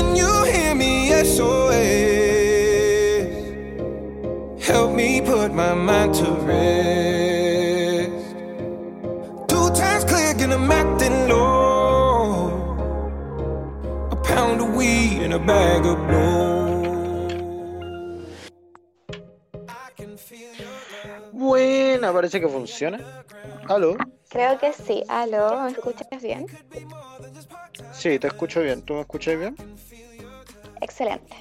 Can you hear me? SOS. Help me put my mind to rest. Two times click and I'm acting low. A pound of weed and a bag of blow. Buena, parece que funciona. ¿Aló? Creo que sí. Aló, ¿me escuchas bien? Sí, te escucho bien. ¿Tú me escuchas bien? Excelente.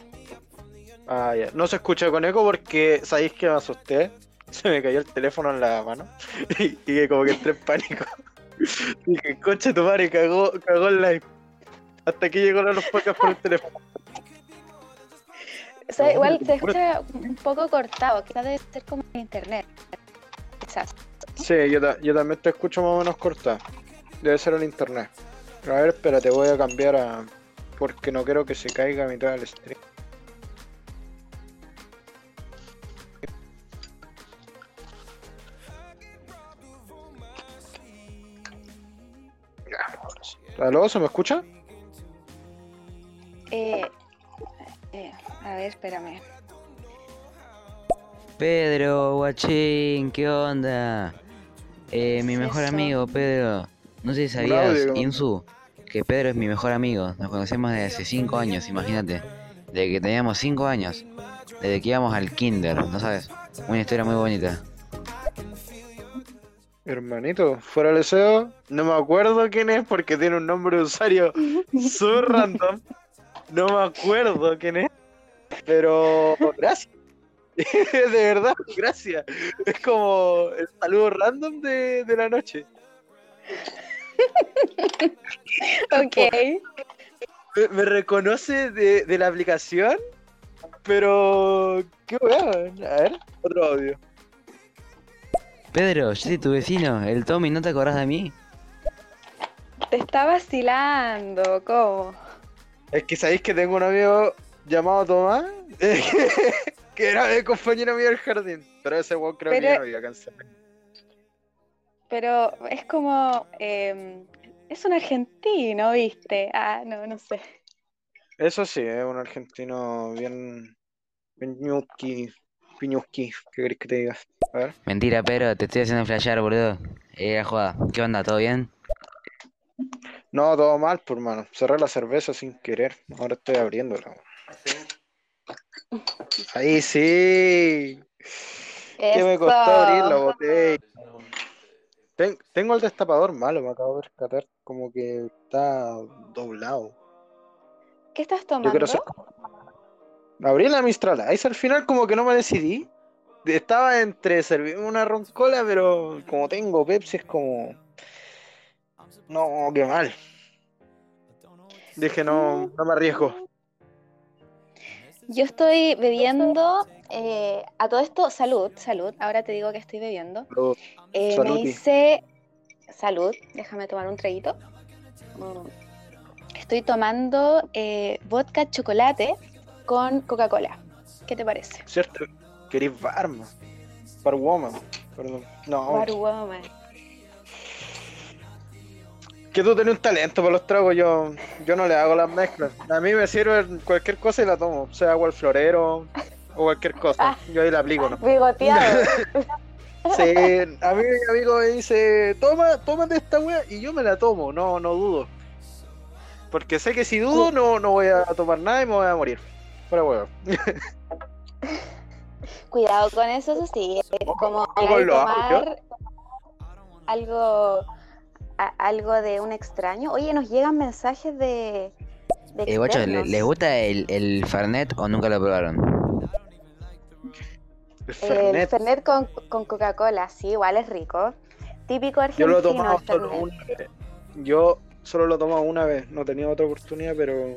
Ah, ya. No se escucha con eco porque sabéis que me asusté. Se me cayó el teléfono en la mano y, y como que entré en pánico. Dije, coche tu madre, cagó, cagó el live. Hasta que llegó los podcasts por el teléfono. O sea, igual te se escucha un poco cortado, quizás debe ser como en internet. Quizás. Sí, yo, ta- yo también te escucho más o menos corta. Debe ser en internet. A ver, espérate, voy a cambiar a. Porque no quiero que se caiga a mitad del stream. ¿Aló? ¿Se me escucha? Eh, eh, a ver, espérame. Pedro, guachín, ¿qué onda? Eh, mi es mejor eso? amigo, Pedro. No sé si sabías. Insu, que Pedro es mi mejor amigo. Nos conocemos desde hace 5 años, imagínate. Desde que teníamos 5 años. Desde que íbamos al kinder, ¿no sabes? Una historia muy bonita. Hermanito, fuera el deseo, no me acuerdo quién es porque tiene un nombre de usuario súper random. No me acuerdo quién es, pero gracias. de verdad, gracias. Es como el saludo random de, de la noche. Ok. Me, me reconoce de, de la aplicación, pero qué weón. A ver, otro audio. Pedro, yo soy tu vecino, el Tommy, ¿no te acordás de mí? Te está vacilando, ¿cómo? Es que sabéis que tengo un amigo llamado Tomás, que era el compañero mío del jardín, pero ese weón creo que ya no vive acá en. Pero es como. eh, es un argentino, ¿viste? Ah, no, no sé. Eso sí, es un argentino bien. bien ñuqui, piñuski, ¿qué querés que te diga? A ver. Mentira, Pedro, te estoy haciendo flashear, boludo. Era joda. ¿Qué onda? ¿Todo bien? No, todo mal, por mano. Cerré la cerveza sin querer. Ahora estoy abriéndola. Ahí sí. ¿Qué me costó abrir la botella? Ten- tengo el destapador malo, me acabo de rescatar. Como que está doblado. ¿Qué estás tomando? Abrí la Mistral Ice al final, como que no me decidí. Estaba entre servirme una roncola, pero como tengo Pepsi, es como. No, qué mal. Dije, no, no me arriesgo. Yo estoy bebiendo. eh, a todo esto, salud, salud. Ahora te digo que estoy bebiendo. Eh, me hice. Salud, déjame tomar un traguito. Mm. Estoy tomando eh, vodka chocolate con Coca-Cola. ¿Qué te parece? ¿Cierto? Querís barman. Barwoman. Perdón. No, Bar Woman. Que tú tenés un talento para los tragos. Yo, yo no le hago las mezclas. A mí me sirve cualquier cosa y la tomo. Sea agua al florero o cualquier cosa. Yo ahí la aplico, ¿no? Bigoteado. Sí, a mí mi amigo me dice, toma, tómate esta wea y yo me la tomo, no, no dudo. Porque sé que si dudo no, no voy a tomar nada y me voy a morir. Fuera huevo. Cuidado con eso, eso sí. es Como tomar algo, a- algo de un extraño. Oye, nos llegan mensajes de. de Eh, guacho, ¿le- externos. ¿les gusta el, el Fernet o nunca lo probaron? El El Fernet. Fernet con, con Coca-Cola, sí, igual es rico. Típico Yo argentino. lo he tomado el solo una vez. Yo solo lo he tomado una vez, no he tenido otra oportunidad, pero.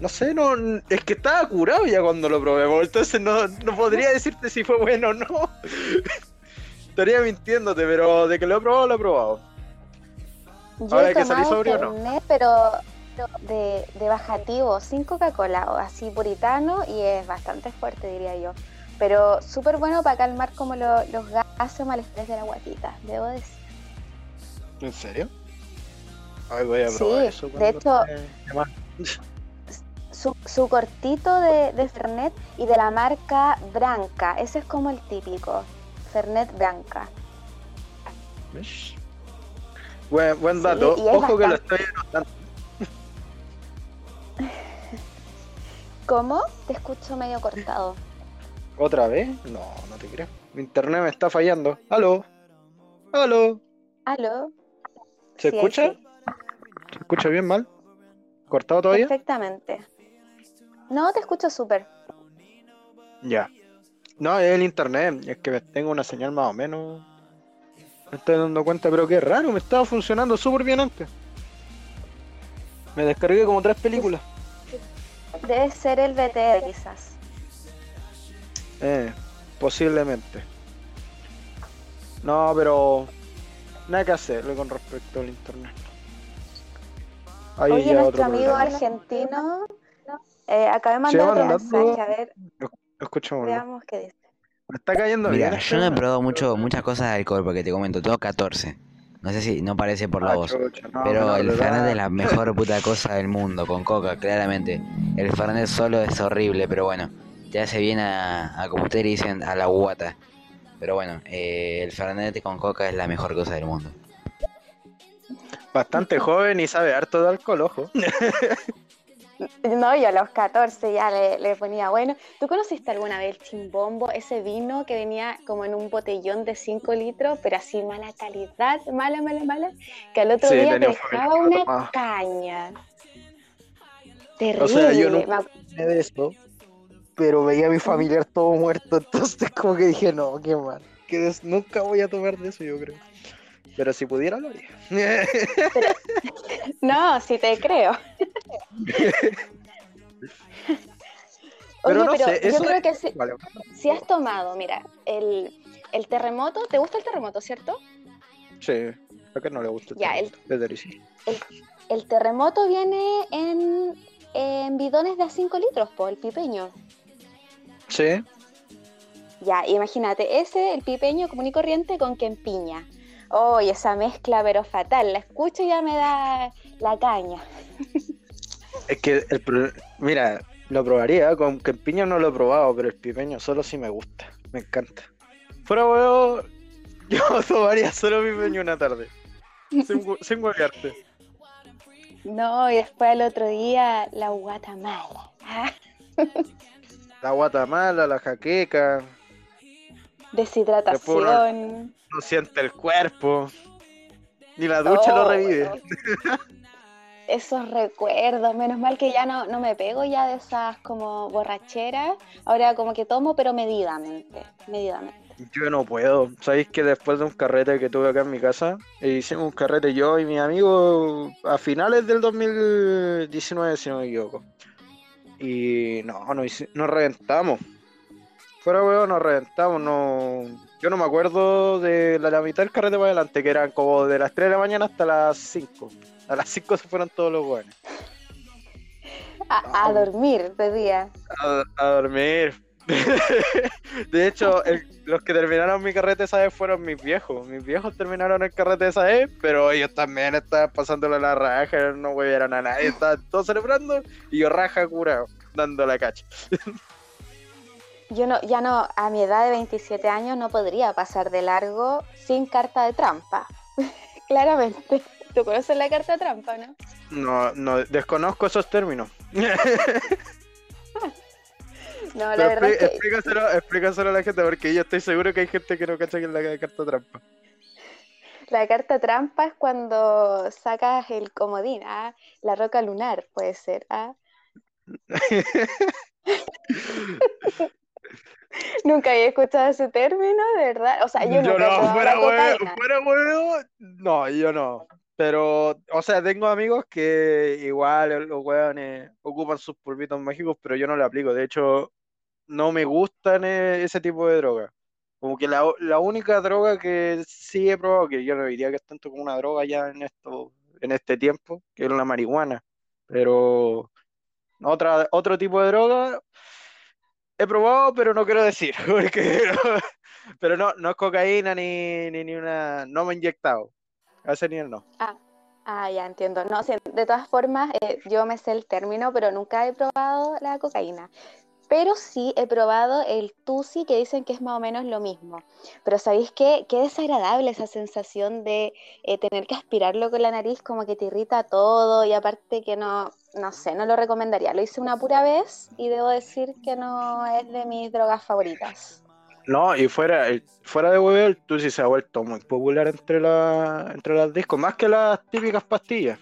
No sé, no, es que estaba curado ya cuando lo probé, pues, entonces no, no podría decirte si fue bueno o no. Estaría mintiéndote, pero de que lo he probado, lo he probado. Yo Ahora he que salí pero de, de bajativo, sin Coca-Cola, o así puritano, y es bastante fuerte, diría yo. Pero súper bueno para calmar como lo- los gases o malestares de la guatita, debo decir. ¿En serio? Ay, voy a Sí, probar eso. de hecho- su, su cortito de, de Fernet y de la marca Branca. Ese es como el típico. Fernet Branca. ¿Ves? Buen, dato. Ojo que lo estoy anotando. ¿Cómo? Te escucho medio cortado. ¿Otra vez? No, no te creo. Mi internet me está fallando. ¿Aló? ¿Aló? ¿Aló? ¿Se Sí, escucha? sí. ¿Se escucha bien mal? ¿Cortado todavía? Perfectamente. No, te escucho súper. Ya. No, es el internet. Es que tengo una señal más o menos. Me estoy dando cuenta, pero qué raro. Me estaba funcionando súper bien antes. Me descargué como tres películas. Debe ser el BTR quizás. Eh, posiblemente. No, pero nada que hacerle con respecto al internet. Ahí Oye, ya nuestro otro amigo argentino eh, Sí, mandar otro mandando- mensaje. A ver, Escuchémoslo. veamos qué dice. Me está cayendo Mira, bien. yo no he probado mucho, muchas cosas de alcohol porque te comento, tengo 14. No sé si no parece por la Ah, voz. chucha, no, Pero el. Fernet es la mejor puta cosa del mundo, con coca, claramente. El Fernet solo es horrible, pero bueno, te hace bien a, a como ustedes dicen, a la guata. Pero bueno, eh, el Fernet con coca es la mejor cosa del mundo. Bastante joven y sabe harto de alcohol, ojo. No, yo a los 14 ya le, le ponía bueno. ¿Tú conociste alguna vez el chimbombo, ese vino que venía como en un botellón de 5 litros, pero así mala calidad, mala, mala, mala, que al otro Sí, día te dejaba una tomaba. caña? Terrible. O sea, yo no- de pero veía a mi familiar todo muerto, entonces como que dije, no, qué mal. Que nunca voy a tomar de eso, yo creo. Pero si pudiera, lo haría. No, sí te creo. Pero Oye, no pero sé, yo creo que si, Vale. si has tomado, mira, el, el terremoto, ¿te gusta el terremoto, cierto? Sí, a que no le gusta. el Ya, terremoto. El terremoto viene en, en bidones de a 5 litros, por el pipeño. Sí, Ya, imagínate, ese, el pipeño común y corriente con quempiña. Oh, y esa mezcla, pero fatal. La escucho y ya me da la caña. es que el mira, lo probaría, con que en piña no lo he probado, pero el pipeño solo sí me gusta, me encanta. Fuera huevo, yo tomaría solo pipeño una tarde. Sin, sin huevearte. No, y después al otro día, la guatamala. Ah, La guatamala, la jaqueca, deshidratación. No siente el cuerpo. Ni la ducha lo revive. bueno. Esos recuerdos, menos mal que ya no, no me pego ya de esas como borracheras. Ahora como que tomo, pero medidamente, medidamente. Yo no puedo. Sabéis que después de un carrete que tuve acá en mi casa, eh, hicimos un carrete yo y mi amigo a finales del 2019, si no me equivoco. Y no, no hici- nos reventamos. Fuera huevo, nos reventamos. No... Yo no me acuerdo de la, la mitad del carrete para adelante, que eran como de las 3 de la mañana hasta las 5. A las 5 se fueron todos los buenos. A, a dormir de día. A, a dormir. De hecho, el- los que terminaron mi carrete esa vez fueron mis viejos. Mis viejos terminaron el carrete esa vez, pero ellos también estaban pasándole la raja, no huevieron a nadie, estaban todos celebrando y yo raja curado, dando la cacha. Yo no, ya no, a mi edad de 27 años no podría pasar de largo sin carta de trampa. Claramente. ¿Tú conoces la carta de trampa, no? No, no, desconozco esos términos. No, la Pero verdad expli- es que explícaselo, explícaselo a la gente, porque yo estoy seguro que hay gente que no cacha que es la carta trampa. la carta trampa es cuando sacas el comodín, ah, la roca lunar puede ser, ah. Nunca había escuchado ese término, de verdad. O sea, yo, Yo no, fuera huevo, cocaína. fuera huevo, no, yo no. Pero, o sea, tengo amigos que igual los hueones ocupan sus polvitos mágicos, pero yo no lo aplico. De hecho, no me gustan eh, ese tipo de droga. Como que la, la única droga que sí he probado, que yo no diría que es tanto como una droga ya en esto, en este tiempo, que es la marihuana. Pero otra, otro tipo de droga he probado, pero no quiero decir, porque pero no, no es cocaína ni, ni, ni una, no me he inyectado. A ese nivel no. Ah, ya entiendo. No, sí, de todas formas, eh, yo me sé el término, pero nunca he probado la cocaína. Pero sí he probado el tusi, que dicen que es más o menos lo mismo. Pero ¿sabéis qué? Qué desagradable esa sensación de eh, tener que aspirarlo con la nariz, como que te irrita todo y aparte que no, no sé, no lo recomendaría. Lo hice una pura vez y debo decir que no es de mis drogas favoritas. No, y fuera, el- fuera de huevo, el Tusi se ha vuelto muy popular entre, la, entre las discos, más que las típicas pastillas.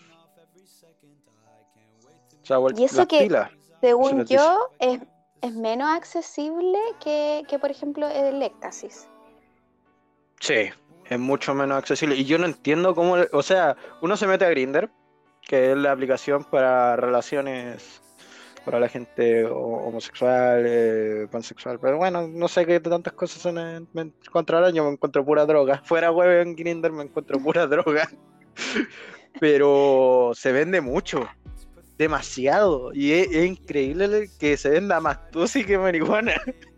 Se ha vuelto Y eso que- pilas. Según yo, es, es menos accesible que, que, por ejemplo, el éxtasis. Sí, es mucho menos accesible. Y yo no entiendo cómo, o sea, uno se mete a Grinder, que es la aplicación para relaciones para la gente ho- homosexual, eh, pansexual, pero bueno, no sé qué tantas cosas son en, me encuentro al año, me encuentro pura droga. Fuera web en Grinder me encuentro pura droga. Pero se vende mucho, demasiado. Y es, es increíble que se venda más tusi que marihuana.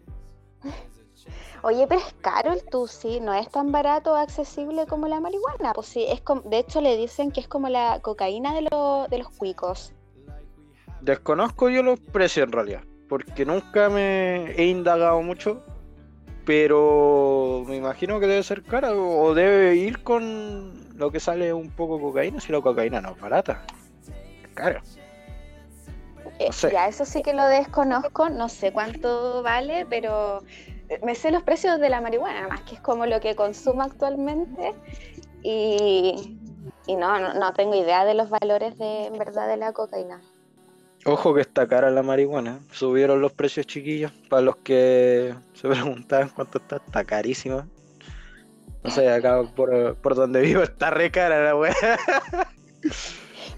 Oye, pero es caro el tusi, no es tan barato o accesible como la marihuana. Pues sí, es com- de hecho le dicen que es como la cocaína de, lo- de los cuicos. Desconozco yo los precios en realidad, porque nunca me he indagado mucho, pero me imagino que debe ser cara o debe ir con lo que sale un poco cocaína, si la cocaína no es barata. Es cara. Eh, No sé. Ya, eso sí que lo desconozco, no sé cuánto vale, pero me sé los precios de la marihuana, más que es como lo que consumo actualmente y, y no, no, no tengo idea de los valores de en verdad de la cocaína. Ojo que está cara la marihuana, subieron los precios chiquillos, para los que se preguntaban cuánto está, está carísima. No sé, acá por, por donde vivo está re cara la weá.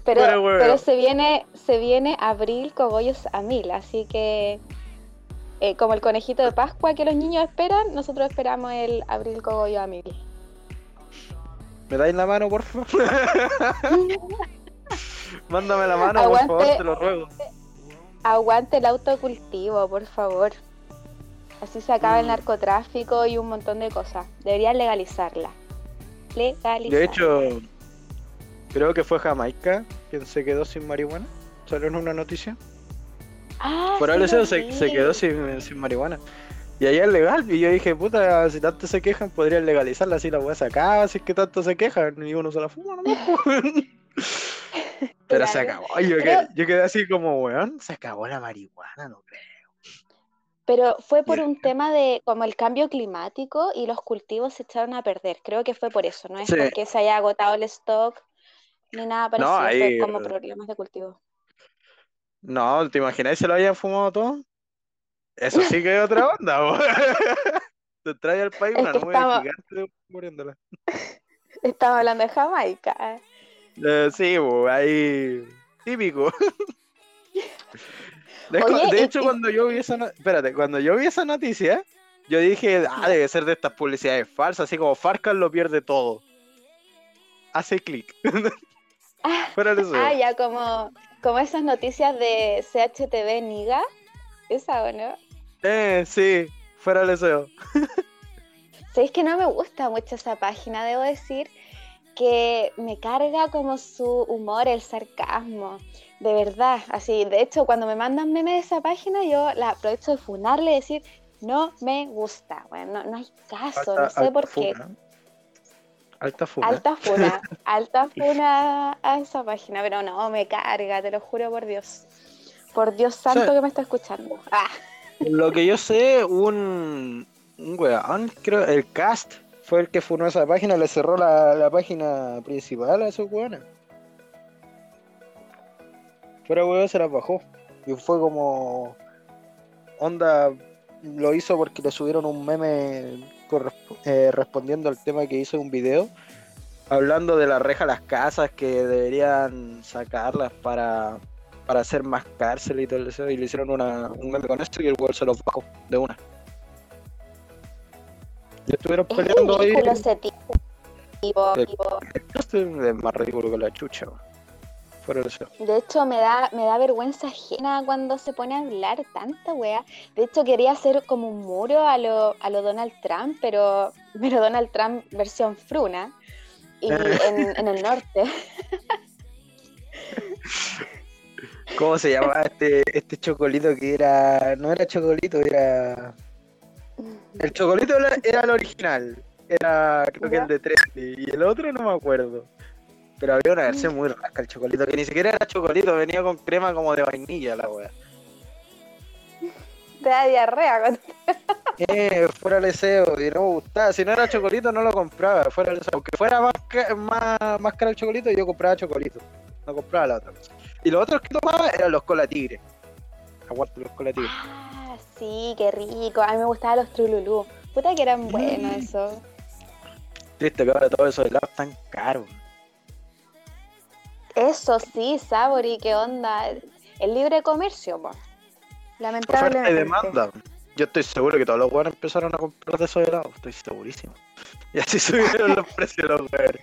Pero, pero se viene, se viene abril cogollos a mil, así que eh, como el conejito de Pascua que los niños esperan, nosotros esperamos el abril cogollo a mil. ¿Me dais la mano, por favor? Mándame la mano, por favor, te lo ruego. Aguante el autocultivo, por favor. Así se acaba el Mm. narcotráfico y un montón de cosas. Deberían legalizarla. Legalizarla. De hecho, creo que fue Jamaica quien se quedó sin marihuana. Salió en una noticia. Ah, Por sí algo lo se, quedó sin, sin marihuana. Y allá es legal. Y yo dije, puta, si tanto se quejan, podrían legalizarla. Así la voy a sacar. Si es que tanto se quejan. Y uno se la fuma nomás. Pero se acabó. Yo, quedé, yo quedé así como, weón, se acabó la marihuana, no creo. Pero fue por Bien. un tema de como el cambio climático y los cultivos se echaron a perder. Creo que fue por eso, no es Sí. porque se haya agotado el stock ni nada parecido, fue ahí, como problemas de cultivo. No, ¿te imaginas si lo habían fumado todo? Eso sí que es otra onda, bo. Te trae al país Es una nube estaba- gigante muriéndola. Estamos hablando de Jamaica. Eh, sí, bo, ahí típico. De, Oye, de y- hecho, y- cuando yo vi esa no- espérate, cuando yo vi esa noticia, yo dije, ah, debe ser de estas publicidades falsas, así como Farcan lo pierde todo. Hace clic. Ah, ah, ya como, como esas noticias de CHTV Niga. ¿Esa o no? Eh, sí, fuera de eso. Sabéis que no me gusta mucho esa página, debo decir que me carga como su humor, el sarcasmo, de verdad, así, de hecho cuando me mandan memes de esa página yo la aprovecho de funarle y decir, no me gusta, bueno, no, no hay caso, no sé por qué. Alta funa. Alta funa, alta funa a esa página, pero no, me carga, te lo juro por Dios. Por Dios santo que me está escuchando. Ah, Lo que yo sé, un, un weón, creo, el cast fue el que funó esa página, le cerró la, la página principal a esos weones. Fuera weón se la bajó. Y fue como. Onda. Lo hizo porque le subieron un meme eh, respondiendo al tema que hizo un video. Hablando de la reja a las casas que deberían sacarlas para, para hacer más cárcel y todo eso. Y le hicieron una, un meme con esto y el weón se los bajó de una. Y estuvieron es peleando ahí. ese tipo. tipo- tipo- Esto es más ridículo que la chucha. Fuera de hecho, me da, me da vergüenza ajena cuando se pone a hablar tanta wea. De hecho, quería hacer como un muro a lo, a lo Donald Trump, pero, pero Donald Trump versión fruna. Y en, en el norte. ¿Cómo se llamaba este, este chocolito que era. No era chocolito, era. El chocolito era, era el original. Era creo que el de 13. Y el otro no me acuerdo. Pero había una versión muy rasca el chocolito, que ni siquiera era chocolito, venía con crema como de vainilla la wea. Te da diarrea. cuando- Eh, fuera el deseo, y no me gustaba. Si no era chocolito, no lo compraba. Fuera el deseo. Aunque fuera más, más, más caro el chocolito, yo compraba chocolito. No compraba la otra cosa. Y los otros que tomaba eran los cola tigre. Aguanto los cola tigre. Ah, sí, qué rico. A mí me gustaban los trululú. Puta que eran buenos Mm. esos. Triste que ahora todo eso de helado tan caro. Eso sí, Sabori, qué onda. El libre comercio, po. Oferta y Lamentablemente. demanda. Yo estoy seguro que todos los buenos empezaron a comprar de esos helados. Estoy segurísimo. Y así subieron los precios de los weones.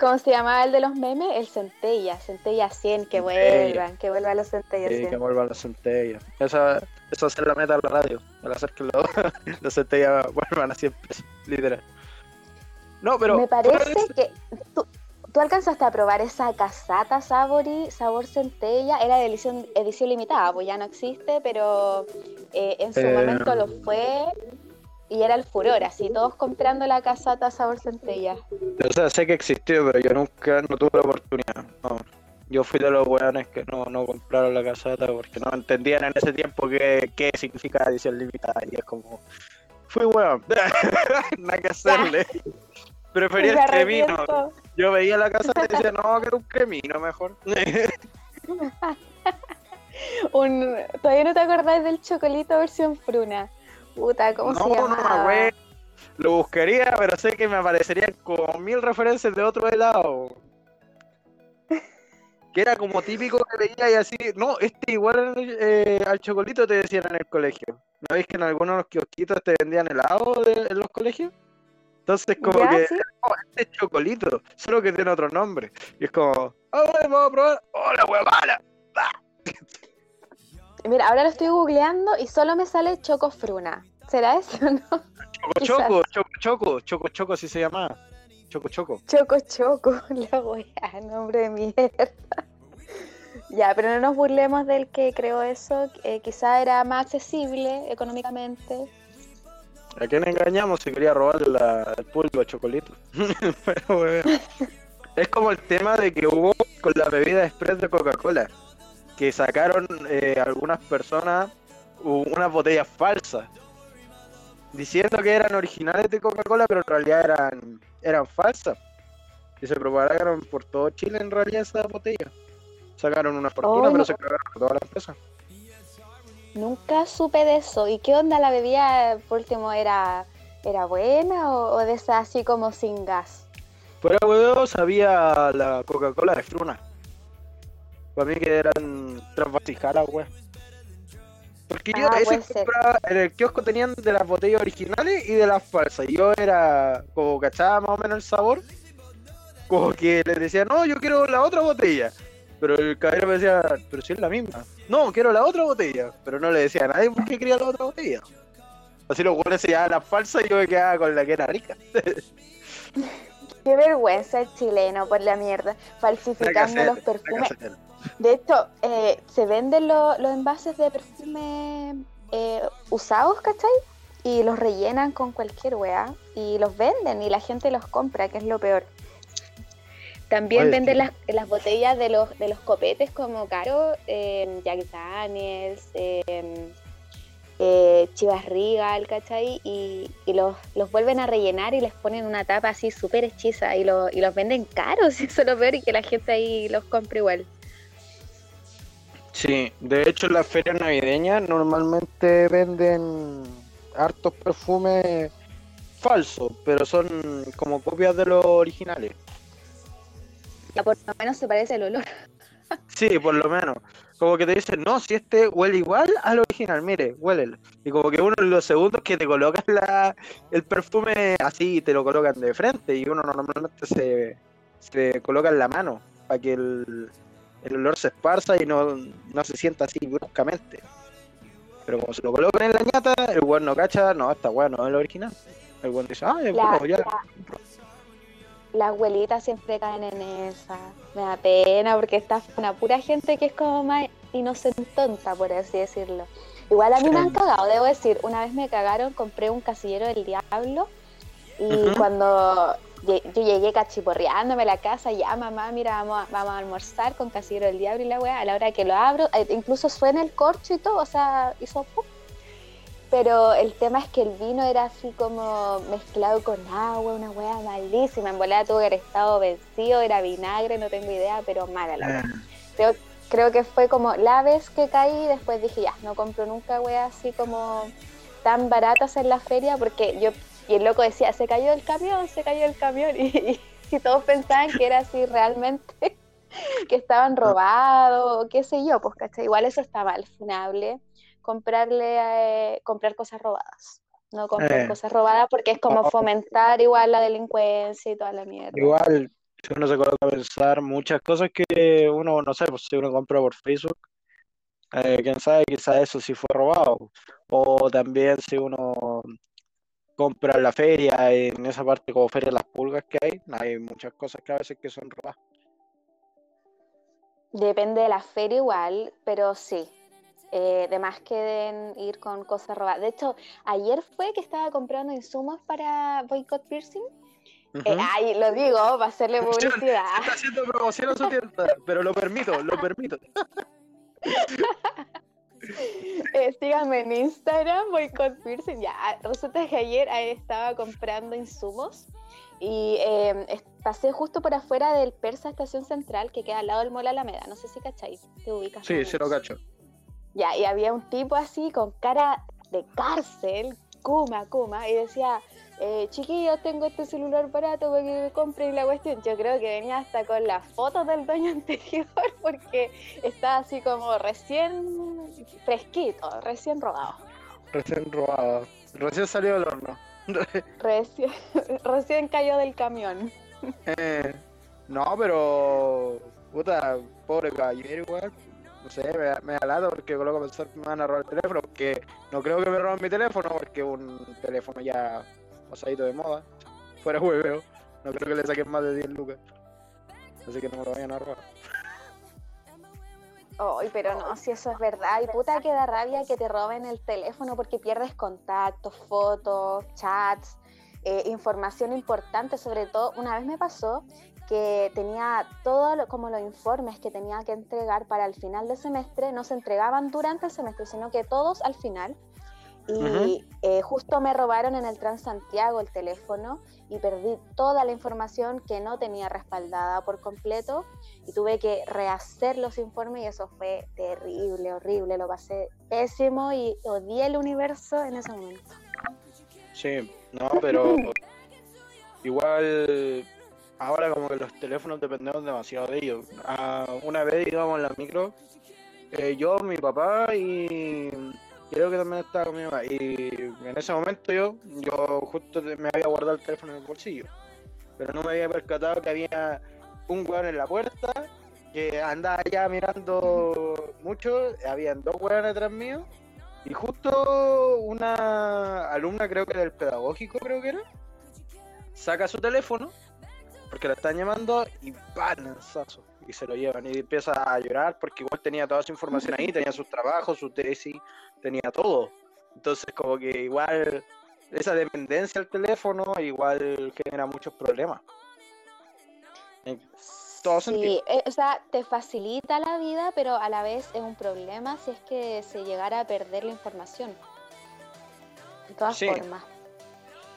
¿Cómo se llamaba el de los memes? El Centella. Centella 100, que vuelvan, que vuelvan los Centella Sí, 100. que vuelvan las centellas. Esa, esa es la meta de la radio. El hacer que los, los centellas vuelvan a siempre. Literal. No, pero. Me parece que tú, tú alcanzaste a probar esa casata Sabori, sabor centella, era de edición, edición limitada, pues ya no existe, pero eh, en su Eh. momento lo fue y era el furor, así todos comprando la casata sabor centella. O sea, sé que existió, pero yo nunca no tuve la oportunidad. No. Yo fui de los weones que no, no compraron la casata porque no entendían en ese tiempo qué, qué significa edición limitada. Y es como. Fui weón. Nada que hacerle. Prefería Me el cremino. arrepiento. Yo veía la casata y decía, no, que era un cremino mejor. Un- Todavía no te acordás del chocolito versión fruna. Puta, ¿cómo no, se no llama? me acuerdo. Lo buscaría, pero sé que me aparecerían como mil referencias de otro helado. Que era como típico que veía y así, no, este igual eh, al chocolito te decían en el colegio. ¿No veis que en algunos de los kiosquitos te vendían helado de- en los colegios? Entonces como ¿Ya? que ¿Sí? "Oh, este es chocolito, solo que tiene otro nombre. Y es como, ah, bueno, vamos a probar. ¡Hola, huevada! Mira, ahora lo estoy googleando y solo me sale chocofruna. ¿Será eso o no? Choco choco, choco choco, choco choco así se llamaba. Choco choco. Choco Choco, la wea, nombre de mierda. Ya, pero no nos burlemos del que creó eso, eh, quizá era más accesible económicamente. ¿A quién engañamos si quería robarle la- el público a Chocolito? Pero, bueno. Es como el tema de que hubo con la bebida express de Coca-Cola, que sacaron eh, algunas personas unas botellas falsas, diciendo que eran originales de Coca-Cola, pero en realidad eran, eran falsas. Y se propagaron por todo Chile en realidad esas botellas. Sacaron una fortuna, Oh, pero se cagaron a toda la empresa. Nunca supe de eso. ¿Y qué onda la bebida, por último, era, era buena o, o de esa así como sin gas? Fuera huevo sabía la Coca-Cola de Fruna. Para mí que eran transvasijadas, weón. Porque yo Ah, ese compraba, en el kiosco tenían de las botellas originales y de las falsas. Y yo era, como cachaba más o menos el sabor, como que les decía, no, yo quiero la otra botella. Pero el caballero me decía, pero si es la misma. No, quiero la otra botella. Pero no le decía a nadie por qué quería la otra botella. Así los buenos se llevaban las falsas y yo me quedaba con la que era rica. Qué vergüenza el chileno por la mierda, falsificando los perfumes. De hecho, eh, se venden lo- los envases de perfume eh, usados, ¿cachai? Y los rellenan con cualquier weá y los venden y la gente los compra, que es lo peor. También Oye, venden las, las botellas de los, de los copetes como caro, eh, Jack Daniels, eh, eh, Chivas Regal, ¿cachai? Y, y los, los vuelven a rellenar y les ponen una tapa así súper hechiza y, lo- y los venden caros, eso es lo peor, y que la gente ahí los compra igual. Sí, de hecho en las ferias navideñas normalmente venden hartos perfumes falsos, pero son como copias de los originales. Ya por lo menos se parece el olor. Sí, por lo menos. Como que te dicen, no, si este huele igual al original, mire, huélelo. Y como que uno en los segundos que te colocan la, el perfume así, te lo colocan de frente y uno normalmente se, se coloca en la mano para que el, el olor se esparza y no, no se sienta así bruscamente. Pero como se lo colocan en la ñata, el weón no cacha, no, esta weón no es el original. El weón dice, ah, es La, bueno, ya. la- las abuelitas siempre caen en esa. Me da pena porque está una pura gente que es como más inocentonta, por así decirlo. Igual a mí me han cagado, debo decir. Una vez me cagaron, compré un casillero del diablo y cuando yo llegué cachiporreándome a la casa, ya mamá, mira, vamos a, vamos a almorzar con casillero del diablo y la weá, a la hora que lo abro, eh, incluso suena el corcho y todo, o sea, hizo ¡pum! Pero el tema es que el vino era así como mezclado con agua, una weá malísima. En volada tuvo que haber estado vencido, era vinagre, no tengo idea, pero mala la weá. Creo, creo que fue como la vez que caí, después dije, ya, no compro nunca weá así como tan baratas en la feria, porque yo, y el loco decía, se cayó el camión, se cayó el camión, y, y todos pensaban que era así realmente, que estaban robados, qué sé yo, pues, ¿cachai? Igual eso está mal, funable, comprarle, eh, comprar cosas robadas. No comprar Eh. cosas robadas porque es como Oh. fomentar igual la delincuencia y toda la mierda. Igual, si uno se coloca a pensar muchas cosas que uno, no sé, pues si uno compra por Facebook, eh, quién sabe, quizás eso sí fue robado. O también si uno compra en la feria, en esa parte como Feria de las Pulgas que hay, hay muchas cosas que a veces que son robadas. Depende de la feria igual, pero sí. Eh, de más que ir con cosas robadas. De hecho, ayer fue que estaba comprando insumos para Boycott Piercing. Eh, ay, lo digo para hacerle publicidad. Está haciendo promoción a su tienda, pero lo permito, lo permito. Eh, síganme en Instagram, Boycott Piercing. Ya, resulta que ayer eh, estaba comprando insumos y eh, pasé justo por afuera del Persa Estación Central, que queda al lado del Mall Alameda. No sé si cacháis, te ubicas. Sí, sí lo cacho. Ya, y había un tipo así con cara de cárcel, Kuma, Kuma, y decía, eh, chiquillos, tengo este celular barato para que me compren la cuestión. Yo creo que venía hasta con las fotos del dueño anterior porque estaba así como recién fresquito, recién rodado. Recién robado. Recién salió del horno. Recién, recién cayó del camión. Eh, no, pero. Puta, pobre caballero igual. No sé, me, me da lata porque que me van a robar el teléfono. Porque no creo que me roben mi teléfono porque un teléfono ya pasadito de moda. Fuera hueveo. No creo que le saquen más de 10 lucas. Así que no me lo vayan a robar. Ay, pero no, si eso es verdad. Y puta que da rabia que te roben el teléfono porque pierdes contactos, fotos, chats, eh, información importante. Sobre todo, una vez me pasó que tenía todo lo- como los informes que tenía que entregar para el final del semestre, no se entregaban durante el semestre, sino que todos al final. Y eh, justo me robaron en el Transantiago el teléfono y perdí toda la información que no tenía respaldada por completo y tuve que rehacer los informes y eso fue terrible, horrible, lo pasé pésimo y odié el universo en ese momento. Sí, no, pero. Igual. Ahora como que los teléfonos dependemos demasiado de ellos. Ah, una vez íbamos en la micro, eh, yo, mi papá y creo que también estaba con mi mamá. Y en ese momento yo, yo justo me había guardado el teléfono en el bolsillo. Pero no me había percatado que había un weón en la puerta que andaba ya mirando mucho. Habían dos weones detrás mío. Y justo una alumna, creo que del pedagógico, creo que era, saca su teléfono porque la están llamando y ¡pam! lanzazo, y se lo llevan y empieza a llorar porque igual tenía toda su información ahí, tenía sus trabajos, su tesis, tenía todo. Entonces como que igual esa dependencia al teléfono igual genera muchos problemas. En todo Sí, sentido. eh, o sea, te facilita la vida, pero a la vez es un problema si es que se llegara a perder la información. De todas Sí. formas.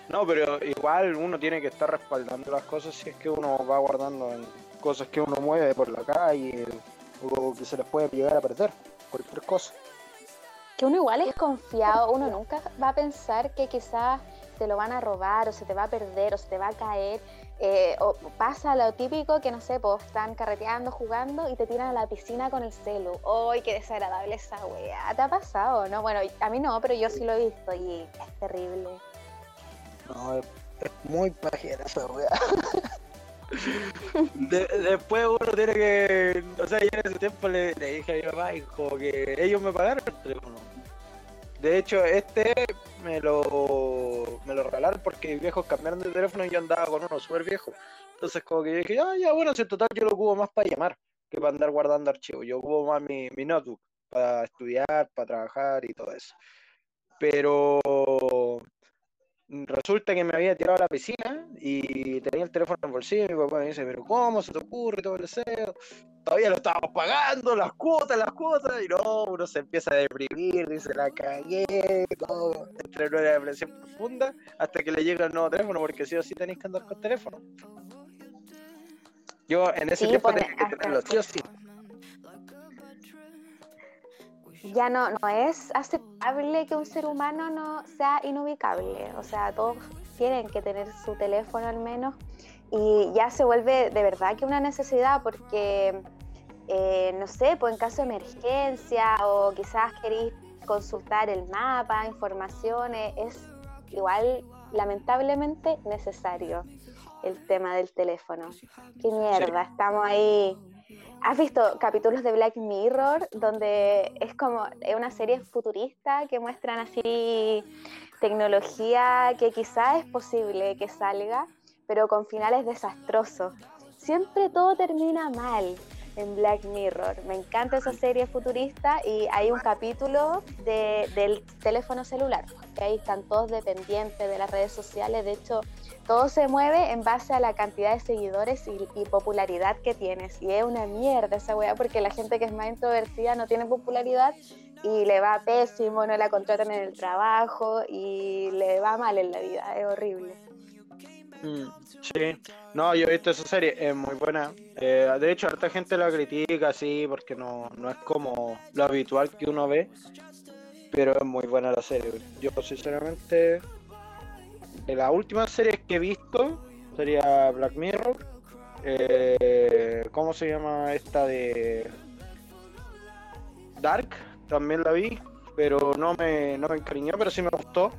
No, pero igual uno tiene que estar respaldando las cosas si es que uno va guardando en cosas que uno mueve por la calle o que se les puede llegar a perder, cualquier cosa. Que uno igual es confiado, uno nunca va a pensar que quizás te lo van a robar o se te va a perder o se te va a caer. eh, o pasa lo típico que no sé, están carreteando, jugando y te tiran a la piscina con el celu. ¡Ay, qué desagradable esa wea! ¿Te ha pasado? No, bueno, a mí no, pero yo sí lo he visto y es terrible. No, es, muy pajera esa weá. De- después uno tiene que. O sea, yo en ese tiempo le, le dije a mi papá como que ellos me pagaron el teléfono. De hecho, este me lo, me lo regalaron porque mis viejos cambiaron de teléfono y yo andaba con uno súper viejo. Entonces como que yo dije, ah, ya bueno, si en total yo lo ocupo más para llamar que para andar guardando archivos. Yo ocupo más mi, mi notebook para estudiar, para trabajar y todo eso. Pero resulta que me había tirado a la piscina y tenía el teléfono en el bolsillo y mi papá me dice, pero ¿cómo se te ocurre todo el deseo? Todavía lo estábamos pagando, las cuotas, las cuotas, y no, uno se empieza a deprimir, dice, la cagué, todo, entra en una depresión profunda hasta que le llega el nuevo teléfono, porque sí o sí tenéis que andar con teléfono. Yo en ese Sí, tiempo tenía que tenerlo sí o sí. Ya no, no es aceptable que un ser humano no sea inubicable. O sea, todos tienen que tener su teléfono al menos. Y ya se vuelve de verdad que una necesidad porque, eh, no sé, pues en caso de emergencia o quizás queréis consultar el mapa, informaciones, es igual lamentablemente necesario el tema del teléfono. Qué mierda, estamos ahí ¿Has visto capítulos de Black Mirror donde es como es una serie futurista que muestran así tecnología que quizás es posible que salga, pero con finales desastrosos? Siempre todo termina mal en Black Mirror. Me encanta esa serie futurista y hay un capítulo de- del teléfono celular, que ahí están todos dependientes de las redes sociales. De hecho, todo se mueve en base a la cantidad de seguidores y, y popularidad que tienes. Y es una mierda esa weá porque la gente que es más introvertida no tiene popularidad y le va pésimo, no la contratan en el trabajo y le va mal en la vida. Es horrible. Mm, sí, no, yo he visto esa serie, es muy buena. Eh, de hecho, harta gente la critica, sí, porque no, no es como lo habitual que uno ve, pero es muy buena la serie. Yo, sinceramente, de las últimas series que he visto sería Black Mirror. eh, ¿Cómo se llama esta de Dark? También la vi, pero no me, no me encariñó, pero sí me gustó.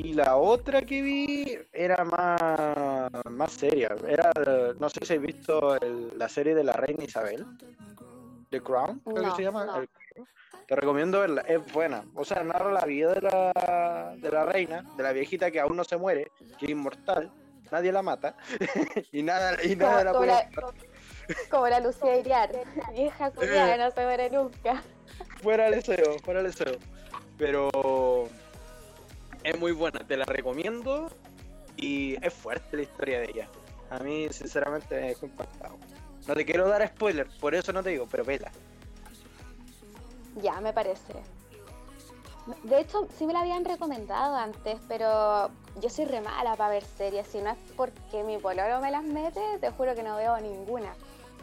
Y la otra que vi era más, más seria. Era, no sé si has visto el- la serie de la reina Isabel. The Crown, creo No, que se llama. no. El- te recomiendo verla, es buena. O sea, narra la vida de la, de la reina, de la viejita que aún no se muere, que es inmortal, nadie la mata, y nada, y Como, nada la como puede la, como la Lucía Iriar, vieja culiada, no se muere nunca. Fuera el deseo, fuera el deseo. Pero es muy buena, te la recomiendo y es fuerte la historia de ella. A mí, sinceramente, me dejó impactado. No te quiero dar spoiler, por eso no te digo, pero vela. Ya, me parece. De hecho, sí me la habían recomendado antes, pero yo soy re mala para ver series. Si no es porque mi pololo me las mete, te juro que no veo ninguna.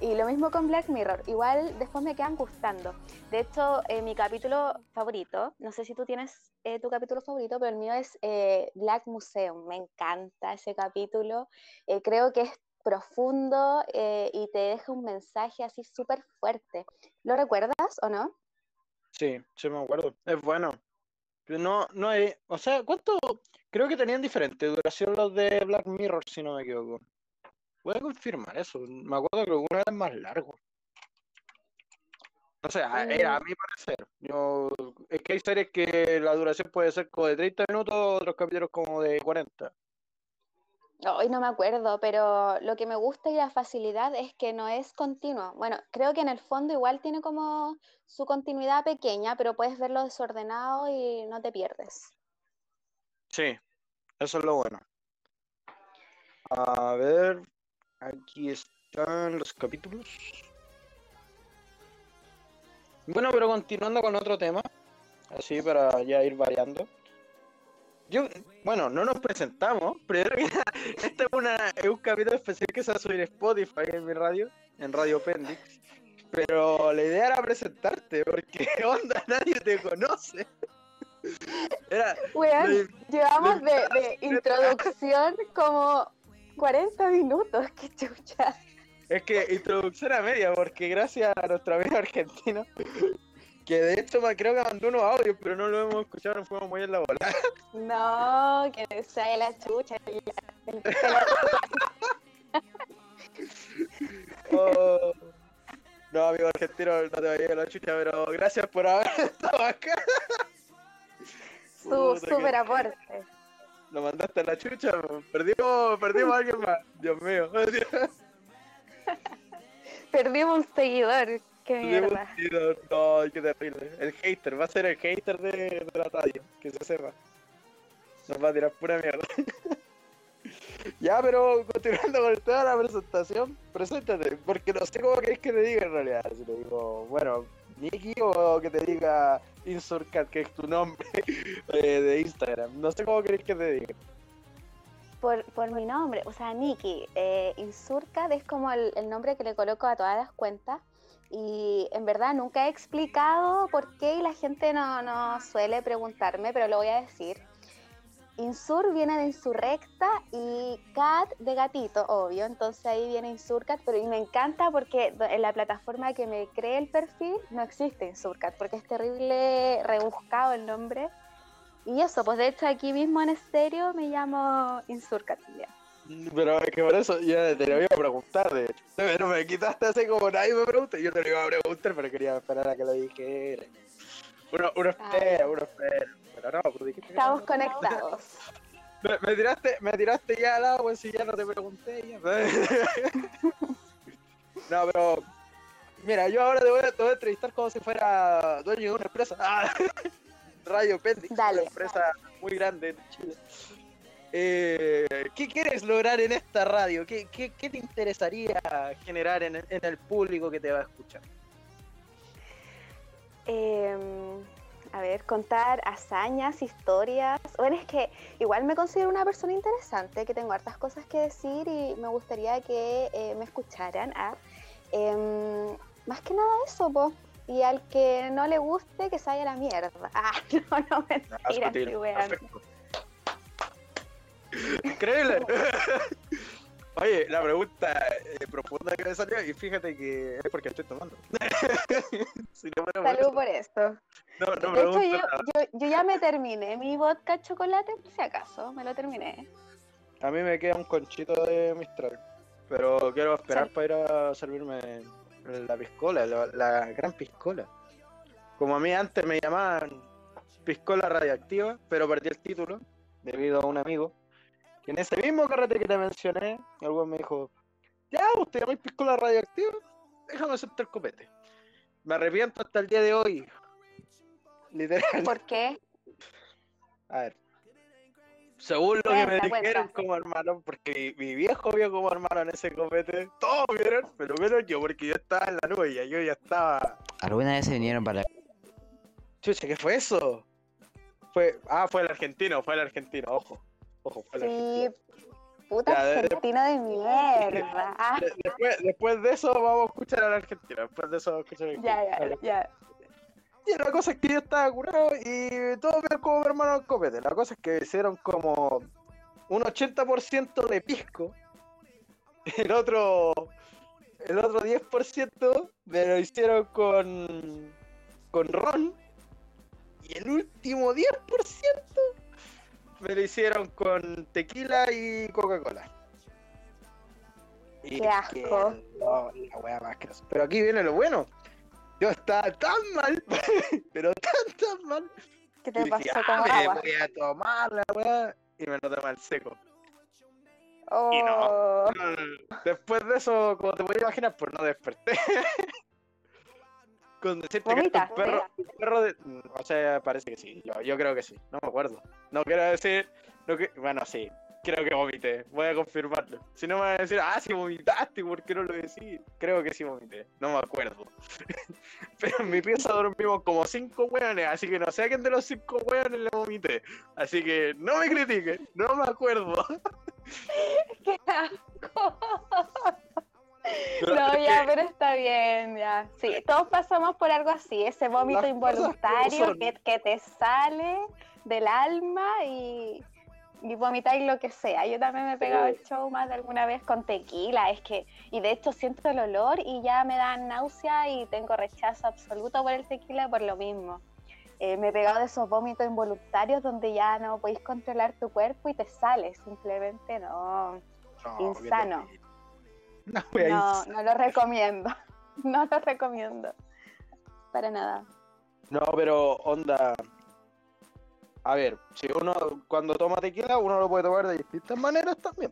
Y lo mismo con Black Mirror. Igual después me quedan gustando. De hecho, eh, mi capítulo favorito, no sé si tú tienes eh, tu capítulo favorito, pero el mío es eh, Black Museum. Me encanta ese capítulo. Eh, creo que es profundo y te deja un mensaje así súper fuerte. ¿Lo recuerdas o no? Sí, sí me acuerdo. Es bueno. No, no hay, o sea, ¿cuánto? Creo que tenían diferente duración los de Black Mirror, si no me equivoco. Voy a confirmar eso. Me acuerdo que uno era más largo. O sea, era a mi parecer. Yo, es que hay series que la duración puede ser como de 30 minutos, otros capítulos como de 40. Hoy no me acuerdo, pero lo que me gusta y la facilidad es que no es continuo. Bueno, creo que en el fondo igual tiene como su continuidad pequeña, pero puedes verlo desordenado y no te pierdes. Sí, eso es lo bueno. A ver, aquí están los capítulos. Bueno, pero continuando con otro tema, así para ya ir variando. Yo, bueno, no nos presentamos, primero que nada, este es, una, es un capítulo especial que se va a subir Spotify en mi radio, en Radio Pendix. Pero la idea era presentarte, porque onda, nadie te conoce. Era, Weón, lo- llevamos de introducción como 40 minutos, qué chucha. Es que introducción a media, porque gracias a nuestro amigo argentino, que de hecho me- creo que mandó unos audios, pero no lo hemos escuchado, nos fuimos muy en la bola. No, que sea la chucha. el- el pelo- Oh. No, amigo argentino, no te vayas a la chucha, pero gracias por haber estado acá. Su super aporte. Lo mandaste a la chucha, perdimos, perdimos a alguien más. Dios mío. Perdimos un seguidor. Qué mierda. un tiro. No, qué terrible. El hater, va a ser el hater de, de la radio, que se sepa. Nos va a tirar pura mierda. ya, pero continuando con toda la presentación, preséntate, porque no sé cómo querés que te diga en realidad. Si te digo, bueno, Nikki o que te diga Insurcat, que es tu nombre de Instagram. No sé cómo querés que te diga. Por, por mi nombre, o sea, Nikki. Eh, Insurcat es como el, el nombre que le coloco a todas las cuentas. Y en verdad nunca he explicado por qué y la gente no, no suele preguntarme, pero lo voy a decir. Insur viene de insurrecta y cat de gatito, obvio. Entonces ahí viene Insurcat, pero y me encanta porque en la plataforma que me cree el perfil no existe Insurcat, porque es terrible rebuscado el nombre. Y eso, pues de hecho aquí mismo en estéreo me llamo Insurcat. ya. Pero es que por eso ya te lo iba a preguntar, de hecho. Pero me quitaste así como nadie me pregunta. Yo te lo iba a preguntar, pero quería esperar a que lo dijera. Uno, uno espera, uno espera. No, pues Estamos no. conectados. Me, me tiraste, me tiraste ya al agua si ya no te pregunté. Ya. no, pero. Mira, yo ahora te voy, a, te voy a entrevistar como si fuera dueño de una empresa. Ah, Radio Pendix, Dale. una empresa muy grande en Chile. Eh, ¿Qué quieres lograr en esta radio? ¿Qué, qué, qué te interesaría generar en el, en el público que te va a escuchar? Eh, a ver, contar hazañas, historias. Bueno, es que igual me considero una persona interesante, que tengo hartas cosas que decir y me gustaría que eh, me escucharan. ah. Em, más que nada eso, po. Y al que no le guste, que se vaya a la mierda. Ah, no, no, mentira, weando. perfecto. Increíble. Oye, la pregunta eh, profunda que me salió, y fíjate que es porque estoy tomando. Si no Salud eso, por esto. No, no De hecho, yo, nada. yo, yo ya me terminé mi vodka chocolate, por si acaso, me lo terminé. A mí me queda un conchito de Mistral, pero quiero esperar Sí. para ir a servirme la piscola, la, la gran piscola. Como a mí antes me llamaban piscola radioactiva, pero perdí el título debido a un amigo. Que en ese mismo carrete que te mencioné, weón me dijo, ya, usted llamáis piscola radioactiva, déjame hacerte el copete. Me arrepiento hasta el día de hoy. Literal. ¿Por qué? A ver. Según lo que me Cuenta, dijeron como hermano, porque mi, mi viejo vio como hermano en ese copete, todos vieron, pero menos yo, porque yo estaba en la nube y yo ya estaba. ¿Alguna vez se vinieron para Chucha, ¿qué fue eso? Fue, ah, fue el argentino, fue el argentino, ojo. Ojo, fue el Sí, argentino. puta Ya, de- de- argentino de mierda. De- después, después de eso vamos a escuchar al argentino, después de eso vamos a escuchar al ya, argentino. ya, ya. Y la cosa es que yo estaba curado y todos vieron como mi hermano el copete. La cosa es que hicieron como un 80% de pisco. El otro, el otro 10% me lo hicieron con, con ron. Y el último 10% me lo hicieron con tequila y Coca-Cola. Qué asco. no, la wea más que Pero aquí viene lo bueno. Yo estaba tan mal, pero tan tan mal. ¿Qué Y te dije, pasó "Ah, con me agua? voy a tomar la weá. Y me lo tomé al seco. Oh, y no. Mm, Después de eso, como te puedes imaginar, pues no desperté. Con decirte que un perro, un perro de. O sea, parece que sí. Yo, yo creo que sí. No me acuerdo. No quiero decir. No que, bueno, sí. Creo que vomité. Voy a confirmarlo. Si no me van a decir, ah, si vomitaste, ¿por qué no lo decís? Creo que sí vomité. No me acuerdo. Pero en mi pieza dormimos como cinco hueones, así que no sé a quién de los cinco hueones le vomité. Así que no me critiquen. No me acuerdo. qué asco. No, ya, pero está bien, ya. Sí, todos pasamos por algo así, ese vómito involuntario que te sale del alma y, y vomitáis lo que sea. Yo también me he pegado el show más de alguna vez con tequila, es que, y de hecho siento el olor y ya me da náusea y tengo rechazo absoluto por el tequila por lo mismo. Eh, me he pegado de esos vómitos involuntarios donde ya no podéis controlar tu cuerpo y te sale, simplemente no. Insano. No, No, no lo recomiendo. No lo recomiendo. Para nada. no, pero onda. A ver, si uno cuando toma tequila, uno lo puede tomar de distintas maneras también.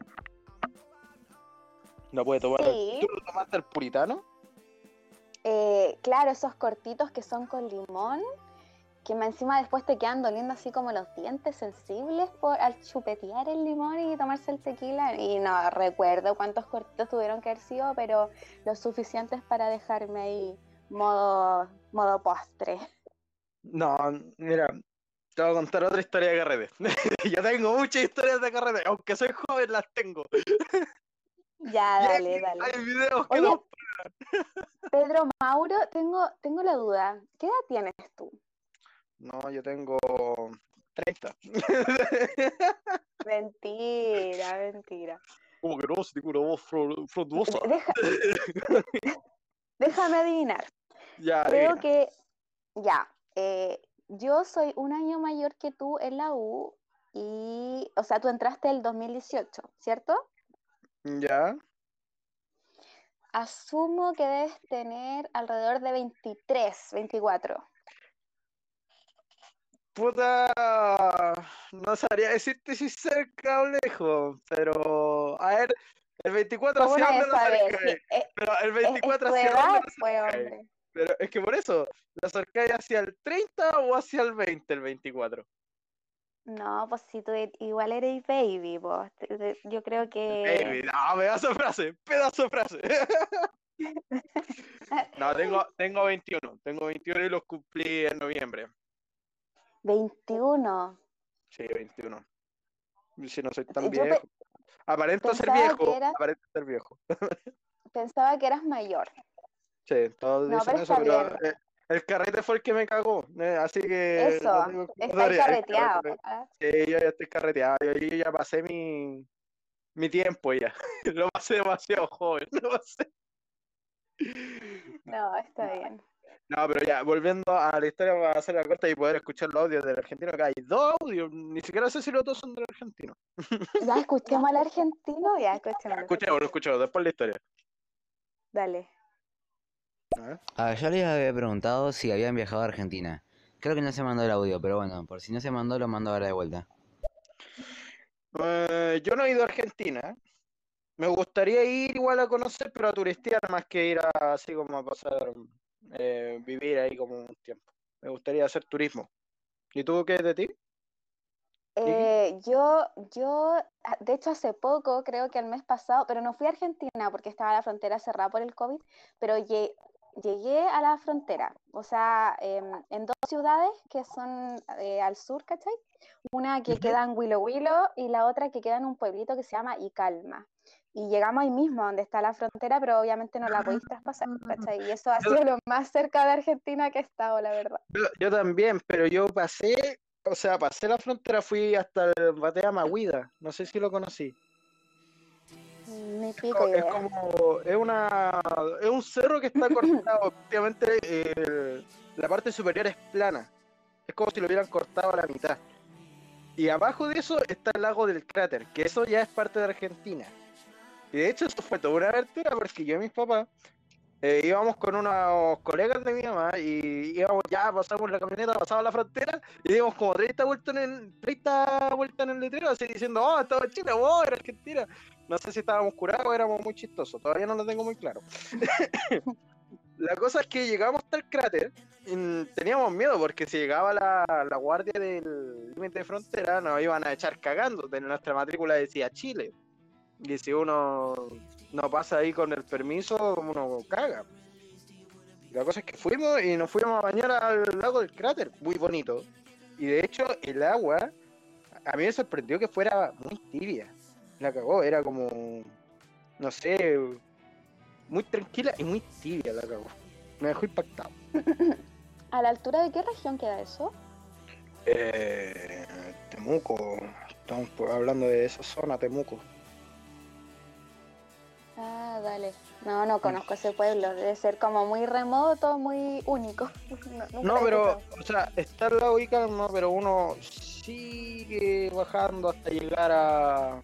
No puede tomar. Sí. ¿Tú lo tomaste el puritano? Eh, claro, esos cortitos que son con limón, que encima después te quedan doliendo así como los dientes sensibles por al chupetear el limón y tomarse el tequila. Y no recuerdo cuántos cortitos tuvieron que haber sido, pero los suficientes para dejarme ahí modo, modo postre. No, mira, te voy a contar otra historia de carrete. Yo tengo muchas historias de carrete, aunque soy joven las tengo. Ya, Y dale, hay- dale. Hay videos que Oye, no. Pedro Mauro, tengo, tengo la duda. ¿Qué edad tienes tú? No, yo tengo 30. Mentira, mentira. Como que no, si tengo una voz fro- frondosa. Deja- Déjame adivinar. Ya, Creo adivina. que, ya, eh, yo soy un año mayor que tú en la U y, o sea, tú entraste el 2018, ¿cierto? Ya. Asumo que debes tener alrededor de 23, 24. Puta, no sabría decirte si cerca o lejos, pero a ver, el 24 ¿Cómo hacia dónde acercáis, Sí, es, pero el es- es 24 tu hacia dónde lo pues, acercáis. Pero es que por eso, ¿lo acercáis hacia el 30 o hacia el 20, el 24? No, pues si tú e- igual eres baby, pues. te- te- Yo creo que... Baby, no, pedazo de frase, pedazo de frase. No, tengo, tengo 21, tengo 21 y los cumplí en noviembre. 21. Sí, 21. Si no soy tan Yo viejo. Aparento ser viejo, era- aparento ser viejo. Pensaba que eras mayor. Sí, todos No, dicen pero eso, pero eh, el carrete fue el que me cagó, eh, así que Eso, no el carreteado. carrete-. Sí, yo ya estoy carreteado, yo, yo ya pasé mi, mi tiempo ya. Lo pasé demasiado joven, lo pasé. No, está bien. No, pero ya, volviendo a la historia para hacer la corta y poder escuchar los audios del argentino, que hay dos audios, ni siquiera sé si los dos son del argentino. Ya escuchemos al argentino, ya escuchemos. Escuchemos, lo escuchemos, después la historia. Dale. A ver. Ah, yo les había preguntado si habían viajado a Argentina. Creo que no se mandó el audio, pero bueno, por si no se mandó, lo mando ahora de vuelta. Eh, yo no he ido a Argentina. Me gustaría ir igual a conocer, pero a turistear más que ir a, así como a pasar, eh, vivir ahí como un tiempo. Me gustaría hacer turismo. ¿Y tú qué es de ti? Eh, yo, yo, ah, de hecho, hace poco, creo que el mes pasado, pero no fui a Argentina porque estaba la frontera cerrada por el COVID, pero lle- llegué a la frontera, o sea, em, en dos ciudades que son eh, al sur, ¿cachai? Una que queda en Huilo Huilo y la otra que queda en un pueblito que se llama Icalma. Y llegamos ahí mismo, donde está la frontera, pero obviamente no la podéis traspasar, ¿cachai? Y eso ha sido lo más cerca de Argentina que he estado, la verdad. Yo, yo también, pero yo pasé, o sea, pasé la frontera, fui hasta el Batea Maguida. No sé si lo conocí. Ni Es pico como, es una, es un cerro que está cortado. Eh, la parte superior es plana. Es como si lo hubieran cortado a la mitad. Y abajo de eso está el lago del cráter, que eso ya es parte de Argentina. Y de hecho, eso fue toda una aventura porque yo y mis papás eh, íbamos con unos colegas de mi mamá y íbamos ya, pasamos la camioneta, pasamos la frontera y dimos como 30 vueltas en el, 30 vueltas en el letrero, así diciendo, oh, estaba en Chile, oh, era Argentina. No sé si estábamos curados o éramos muy chistosos, todavía no lo tengo muy claro. la cosa es que llegamos hasta el cráter, y teníamos miedo porque si llegaba la, la guardia del límite de frontera nos iban a echar cagando, de nuestra matrícula decía Chile. Y si uno no pasa ahí con el permiso, uno caga. La cosa es que fuimos y nos fuimos a bañar al lago del cráter, muy bonito. Y de hecho, el agua, a mí me sorprendió que fuera muy tibia. La cagó, era como, no sé, muy tranquila y muy tibia la cagó. Me dejó impactado. ¿A la altura de qué región queda eso? Eh, Temuco, estamos hablando de esa zona, Temuco. Ah, dale. No, no conozco ese pueblo. Debe ser como muy remoto, muy único. No, No, pero, o sea, está al lado Calma, pero uno sigue bajando hasta llegar a,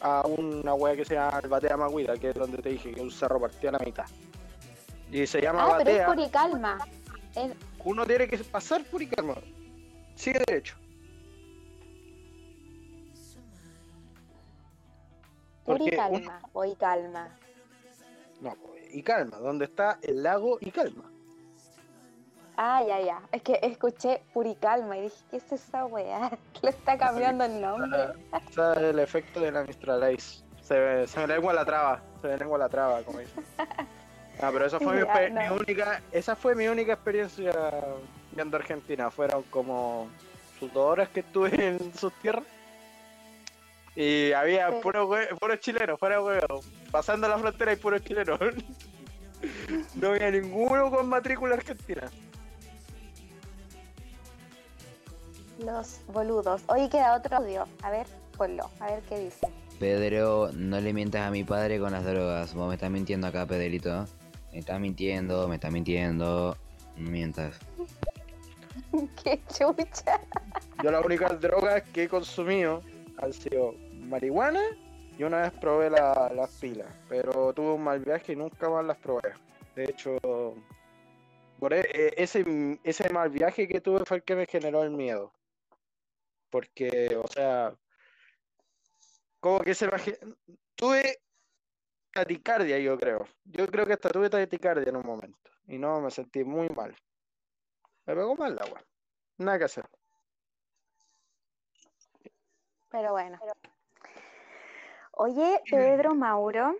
a una wea que se llama el Batea Maguida, que es donde te dije que un cerro partió a la mitad. Y se llama Ah, pero es Batea, Puricalma. Es- uno tiene que pasar por Icalma. Sigue derecho. Puri Porque calma, hoy calma. No, y calma, donde está el lago y calma. Ah, ya, ya. Es que escuché Puricalma y dije, ¿qué es esa weá? Le está cambiando el nombre. Ese es el efecto de la Mistral Ice. Se, me- se me lengua la traba, se me lengua la traba, como dicen. Ah, pero esa fue Ya, no. mi única, esa fue mi única experiencia viendo Argentina. Fueron como sus dos horas que estuve en sus tierras. Y había puro puros chilenos, fuera huevo. Pasando la frontera y puros chilenos. No había ninguno con matrícula argentina. Los boludos. Hoy queda otro audio. A ver, ponlo. A ver qué dice. Pedro, no le mientas a mi padre con las drogas. Vos me estás mintiendo acá, Pedrito. Me estás mintiendo, me estás mintiendo. No mientas. qué chucha. Yo las únicas drogas que he consumido han sido marihuana y una vez probé la- las pilas, pero tuve un mal viaje y nunca más las probé. De hecho, e- e- ese, ese mal viaje que tuve fue el que me generó el miedo. Porque, o sea, como que se me... Tuve taticardia, yo creo. Yo creo que hasta tuve taticardia en un momento. Y no, me sentí muy mal. Me pegó mal el agua. Nada que hacer. Pero bueno. Oye, Pedro Mauro,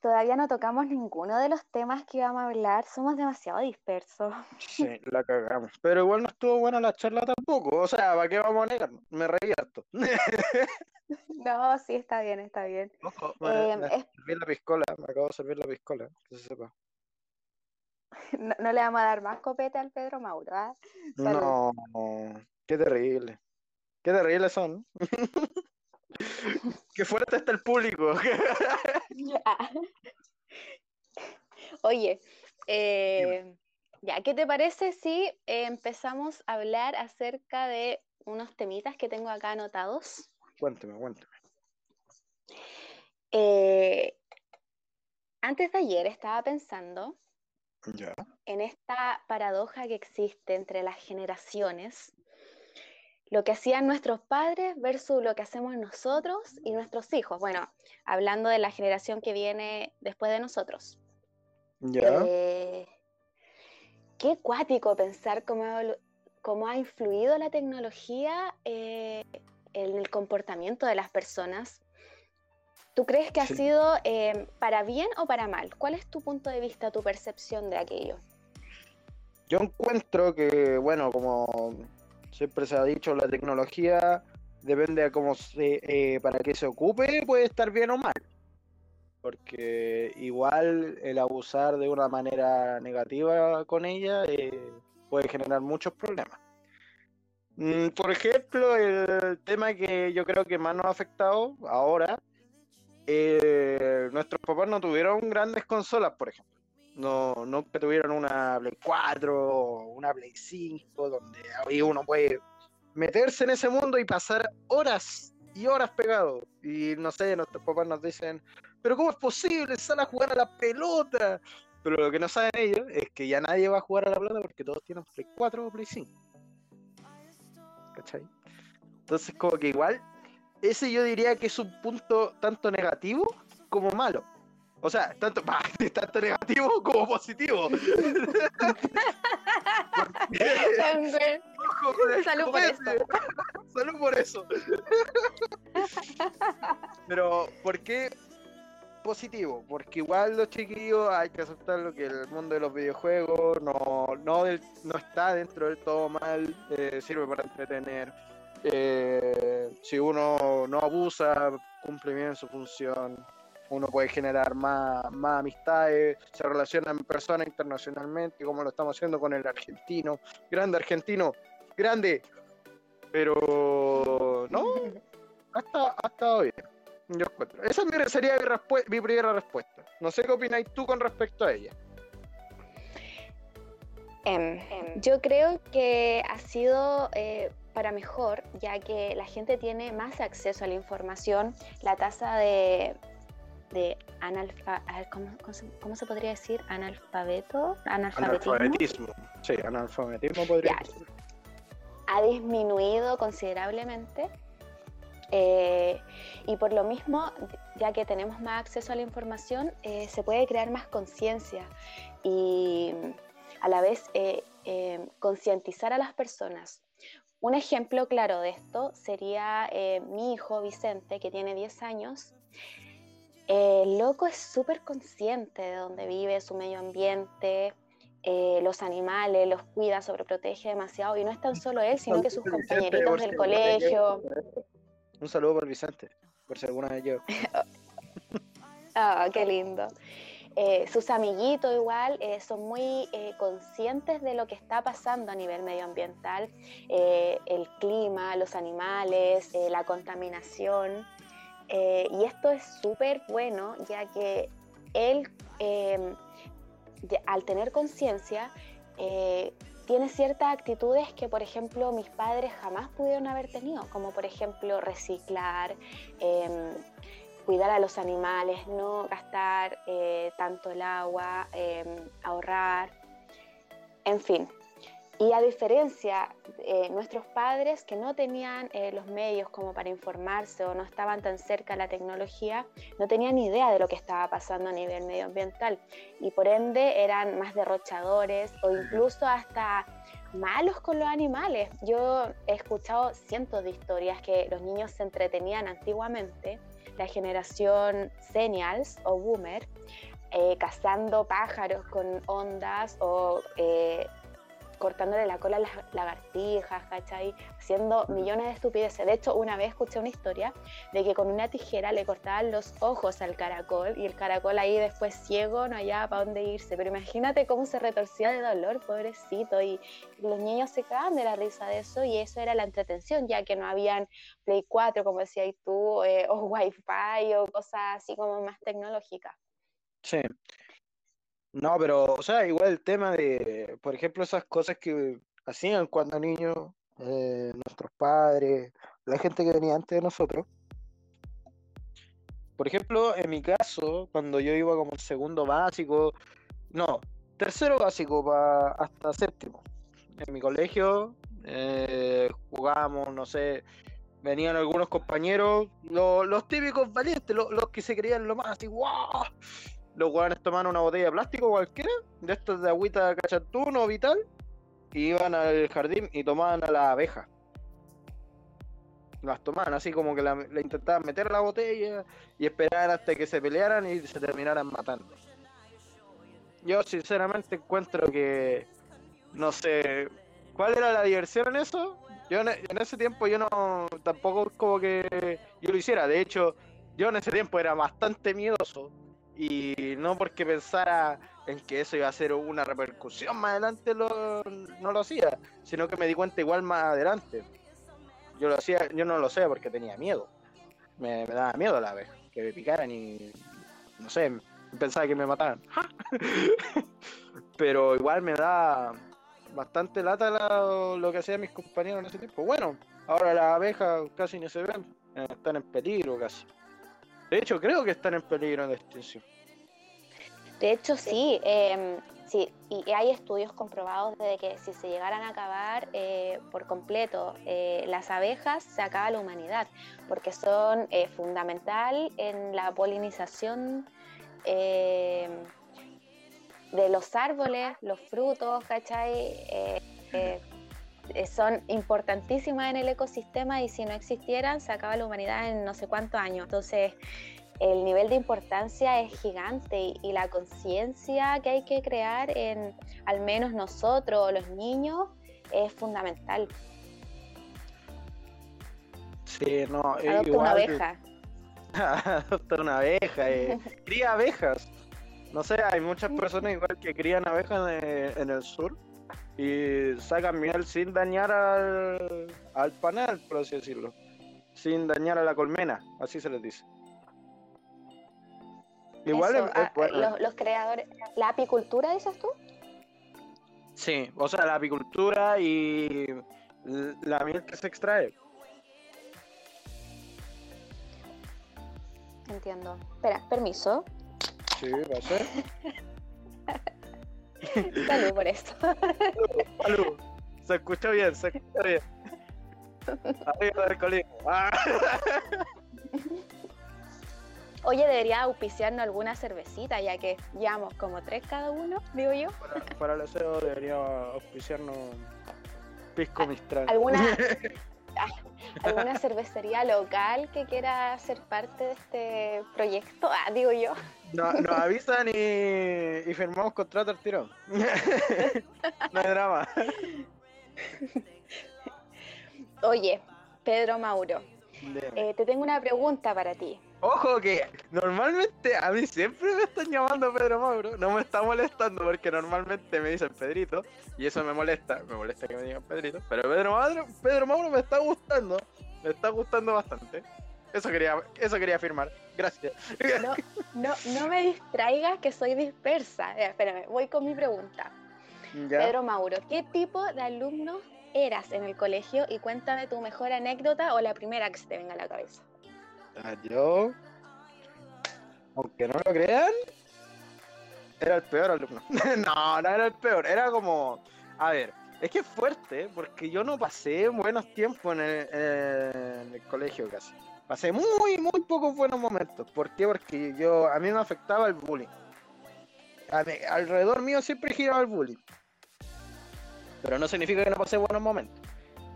todavía no tocamos ninguno de los temas que íbamos a hablar. Somos demasiado dispersos. Sí, la cagamos. Pero igual no estuvo buena la charla tampoco. O sea, ¿para qué vamos a negar? Me reí harto. No, sí, está bien, está bien. Ojo, Eh, me, es- serví la piscola. Me acabo de servir la piscola. Que se sepa. no, no le vamos a dar más copete al Pedro Mauro, ¿ah? No, qué terrible. Qué terrible son. Qué fuerte está el público. Ya. Oye, eh, ya, ¿qué te parece si eh, empezamos a hablar acerca de unos temitas que tengo acá anotados? cuénteme, cuénteme. Eh, antes de ayer estaba pensando Ya. en esta paradoja que existe entre las generaciones, lo que hacían nuestros padres versus lo que hacemos nosotros y nuestros hijos. Bueno, hablando de la generación que viene después de nosotros. Ya. Eh, qué cuático pensar cómo cómo ha influido la tecnología eh, en el comportamiento de las personas. ¿Tú crees que ha Sí. sido eh, para bien o para mal? ¿Cuál es tu punto de vista, tu percepción de aquello? Yo encuentro que, bueno, como siempre se ha dicho, la tecnología depende de cómo se, eh, para qué se ocupe, puede estar bien o mal. Porque igual el abusar de una manera negativa con ella eh, puede generar muchos problemas. Mm, Por ejemplo, el tema que yo creo que más nos ha afectado ahora, eh, nuestros papás no tuvieron grandes consolas, por ejemplo. No, nunca tuvieron una Play 4 o una Play 5, donde ahí uno puede meterse en ese mundo y pasar horas y horas pegado. Y no sé, nuestros papás nos dicen, pero ¿cómo es posible? Sal a jugar a la pelota. Pero lo que no saben ellos es que ya nadie va a jugar a la pelota porque todos tienen Play 4 o Play 5. ¿Cachai? Entonces como que igual, ese yo diría que es un punto tanto negativo como malo. O sea, tanto, bah, tanto negativo como positivo. Salud por copete. Salud por eso. Pero, ¿por qué positivo? Porque igual los chiquillos hay que aceptar lo que el mundo de los videojuegos no, no, del- no está dentro del todo mal, eh, sirve para entretener. Eh, si uno no abusa, cumple bien su función. Uno puede generar más, más amistades, se relacionan personas internacionalmente, como lo estamos haciendo con el argentino. Grande argentino, grande. Pero no, hasta, ha estado bien. Yo encuentro. Esa sería mi, mi primera respuesta. No sé qué opináis tú con respecto a ella. Em, yo creo que ha sido eh, para mejor, ya que la gente tiene más acceso a la información, la tasa de, de analfa, ¿cómo, cómo se, podría decir? Analfabeto, analfabetismo, Analfabetismo. Sí, analfabetismo podría Ya. ha disminuido considerablemente. Eh, y por lo mismo, ya que tenemos más acceso a la información, eh, se puede crear más conciencia y a la vez eh, concientizar a las personas. Un ejemplo claro de esto sería mi hijo Vicente, que tiene 10 años. El loco es súper consciente de dónde vive, su medio ambiente, los animales, los cuida, sobreprotege demasiado. Y no es tan solo él, sino que sus compañeritos del colegio. Un saludo por Vicente, por si alguna vez yo. Ah, qué lindo. Eh, sus amiguitos igual eh, son muy eh, conscientes de lo que está pasando a nivel medioambiental, el clima, los animales, la contaminación. Y esto es súper bueno ya que él, al tener conciencia, tiene ciertas actitudes que, por ejemplo, mis padres jamás pudieron haber tenido, como por ejemplo reciclar, em, cuidar a los animales, no gastar eh, tanto el agua, em, ahorrar, en fin. Y a diferencia de eh, nuestros padres que no tenían eh, los medios como para informarse o no estaban tan cerca de la tecnología, no tenían idea de lo que estaba pasando a nivel medioambiental y por ende eran más derrochadores o incluso hasta malos con los animales. Yo he escuchado cientos de historias que los niños se entretenían antiguamente, la generación Senials o Boomer, eh, cazando pájaros con ondas o cortándole la cola a las lagartijas, ¿cachai? Haciendo millones de estupideces. De hecho, una vez escuché una historia de que con una tijera le cortaban los ojos al caracol y el caracol ahí después ciego no hallaba para dónde irse. Pero imagínate cómo se retorcía de dolor, pobrecito. Y los niños se cagaban de la risa de eso y eso era la entretención, ya que no habían Play 4, como decías tú, eh, o Wi-Fi o cosas así como más tecnológicas. Sí, no, pero, o sea, igual el tema de, por ejemplo, esas cosas que hacían cuando niños, eh, nuestros padres, la gente que venía antes de nosotros. Por ejemplo, en mi caso, cuando yo iba como segundo básico, no, tercero básico para hasta séptimo. En mi colegio eh, jugábamos, no sé, venían algunos compañeros, los típicos valientes, los, que se creían lo más así, ¡wow! Los guanes tomaban una botella de plástico cualquiera, de estas de agüita cachatún o vital, y iban al jardín y tomaban a la abeja. Las tomaban así como que le intentaban meter la botella y esperaban hasta que se pelearan y se terminaran matando. Yo sinceramente encuentro que no sé cuál era la diversión en eso. Yo en ese tiempo yo no tampoco como que yo lo hiciera. De hecho, yo en ese tiempo era bastante miedoso y no porque pensara en que eso iba a ser una repercusión más adelante lo, no lo hacía, sino que me di cuenta igual más adelante. Yo lo hacía, yo no lo sé porque tenía miedo. Me, daba miedo la vez, que me picaran y no sé, pensaba que me mataran. Pero igual me da bastante lata lo que hacían mis compañeros en ese tiempo. Bueno, ahora las abejas casi ni se ven, están en peligro casi. De hecho, creo que están en peligro de extinción. De hecho, sí. Em, sí, y hay estudios comprobados de que si se llegaran a acabar eh, por completo eh, las abejas, se acaba la humanidad, porque son eh, fundamental en la polinización em, de los árboles, los frutos, ¿cachai? Son importantísimas en el ecosistema y si no existieran se acaba la humanidad en no sé cuántos años. Entonces, el nivel de importancia es gigante y, la conciencia que hay que crear en al menos nosotros, los niños, es fundamental. Sí, no, Adopta una abeja. Adopta una abeja, eh. cría abejas. No sé, hay muchas personas igual que crían abejas en el sur y sacan miel sin dañar al, al panal, por así decirlo, sin dañar a la colmena, así se les dice. Igual ah, los, creadores, ¿la apicultura dices tú? Sí, o sea, la apicultura y la miel que se extrae. Entiendo. Espera, permiso. Sí, va a ser. Salud por esto. Salud. Se escucha bien, se escucha bien. Arriba del colegio. Ah. Oye, debería auspiciarnos alguna cervecita, ya que llevamos como tres cada uno, digo yo. Para, para el aseo debería auspiciarnos Pisco Mistral. ¿Alguna, alguna cervecería local que quiera ser parte de este proyecto? Ah, digo yo. No, nos avisan y, y firmamos contrato al tiro. no hay drama. Oye, Pedro Mauro, eh, te tengo una pregunta para ti. Ojo que normalmente a mí siempre me están llamando Pedro Mauro, no me está molestando porque normalmente me dicen Pedrito y eso me molesta, me molesta que me digan Pedrito, pero Pedro Mauro, Pedro Mauro me está gustando, me está gustando bastante. Eso quería, eso quería afirmar. Gracias. No, no, no me distraigas que soy dispersa. Eh, espérame, voy con mi pregunta. Ya. Pedro Mauro, ¿qué tipo de alumno eras en el colegio? Y cuéntame tu mejor anécdota o la primera que se te venga a la cabeza. Ah, Yo, aunque no lo crean, era el peor alumno. no, no era el peor, era como, a ver, es que es fuerte, porque yo no pasé buenos tiempos en el, en el colegio casi. Pasé muy, muy pocos buenos momentos. ¿Por qué? Porque yo, a mí me afectaba el bullying. Alrededor mío siempre giraba el bullying. Pero no significa que no pasé buenos momentos.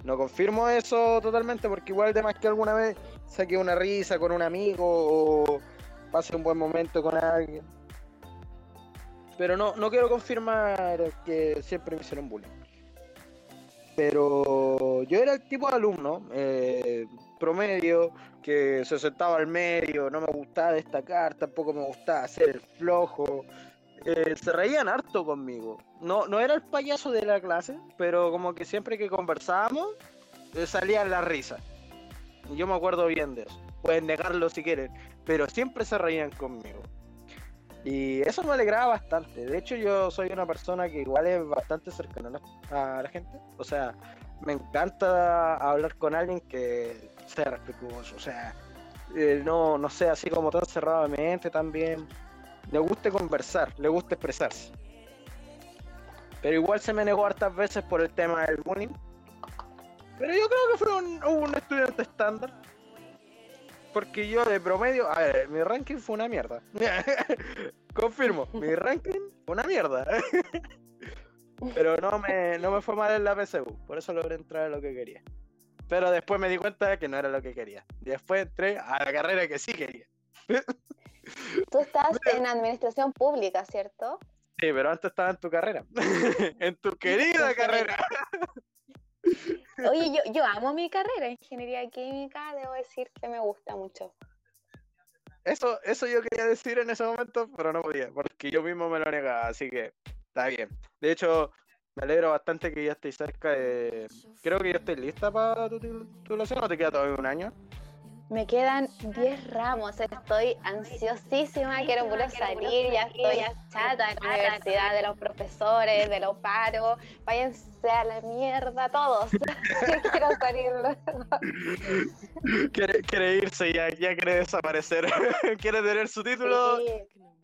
No confirmo eso totalmente porque igual de más que alguna vez saqué una risa con un amigo o pasé un buen momento con alguien. Pero no, no quiero confirmar que siempre me hicieron bullying. Pero yo era el tipo de alumno eh, promedio que se sentaba al medio, no me gustaba destacar, tampoco me gustaba hacer el flojo. Eh, se reían harto conmigo. No, no era el payaso de la clase, pero como que siempre que conversábamos eh, salían las risas. Yo me acuerdo bien de eso. Pueden negarlo si quieren, pero siempre se reían conmigo. Y eso me alegraba bastante. De hecho, yo soy una persona que igual es bastante cercana a la gente. O sea, me encanta hablar con alguien que sea respetuoso. O sea, eh, no, no sea así como tan cerrado de mente también. Le guste conversar, le gusta expresarse. Pero igual se me negó hartas veces por el tema del bullying. Pero yo creo que fue un, un estudiante estándar. Porque yo de promedio, a ver, mi ranking fue una mierda. Confirmo, mi ranking fue una mierda. Pero no me, no me fue mal en la PSU, por eso logré entrar a lo que quería. Pero después me di cuenta que no era lo que quería. Después entré a la carrera que sí quería. Tú estás en administración pública, ¿cierto? Sí, pero antes estaba en tu carrera. en tu querida carrera. Oye, yo, yo amo mi carrera, ingeniería química, debo decir que me gusta mucho. Eso, eso yo quería decir en ese momento, pero no podía, porque yo mismo me lo negaba, así que está bien. De hecho, me alegro bastante que ya estéis cerca de. Creo que ya estoy lista para tu titulación, o te queda todavía un año. Me quedan 10 ramos, estoy ansiosísima, quiero puro salir, ya estoy chata de la universidad, de los profesores, de los paros, váyanse a la mierda todos. quiero salir. Quiere, quiere irse ya, ya quiere desaparecer. quiere tener su título Sí,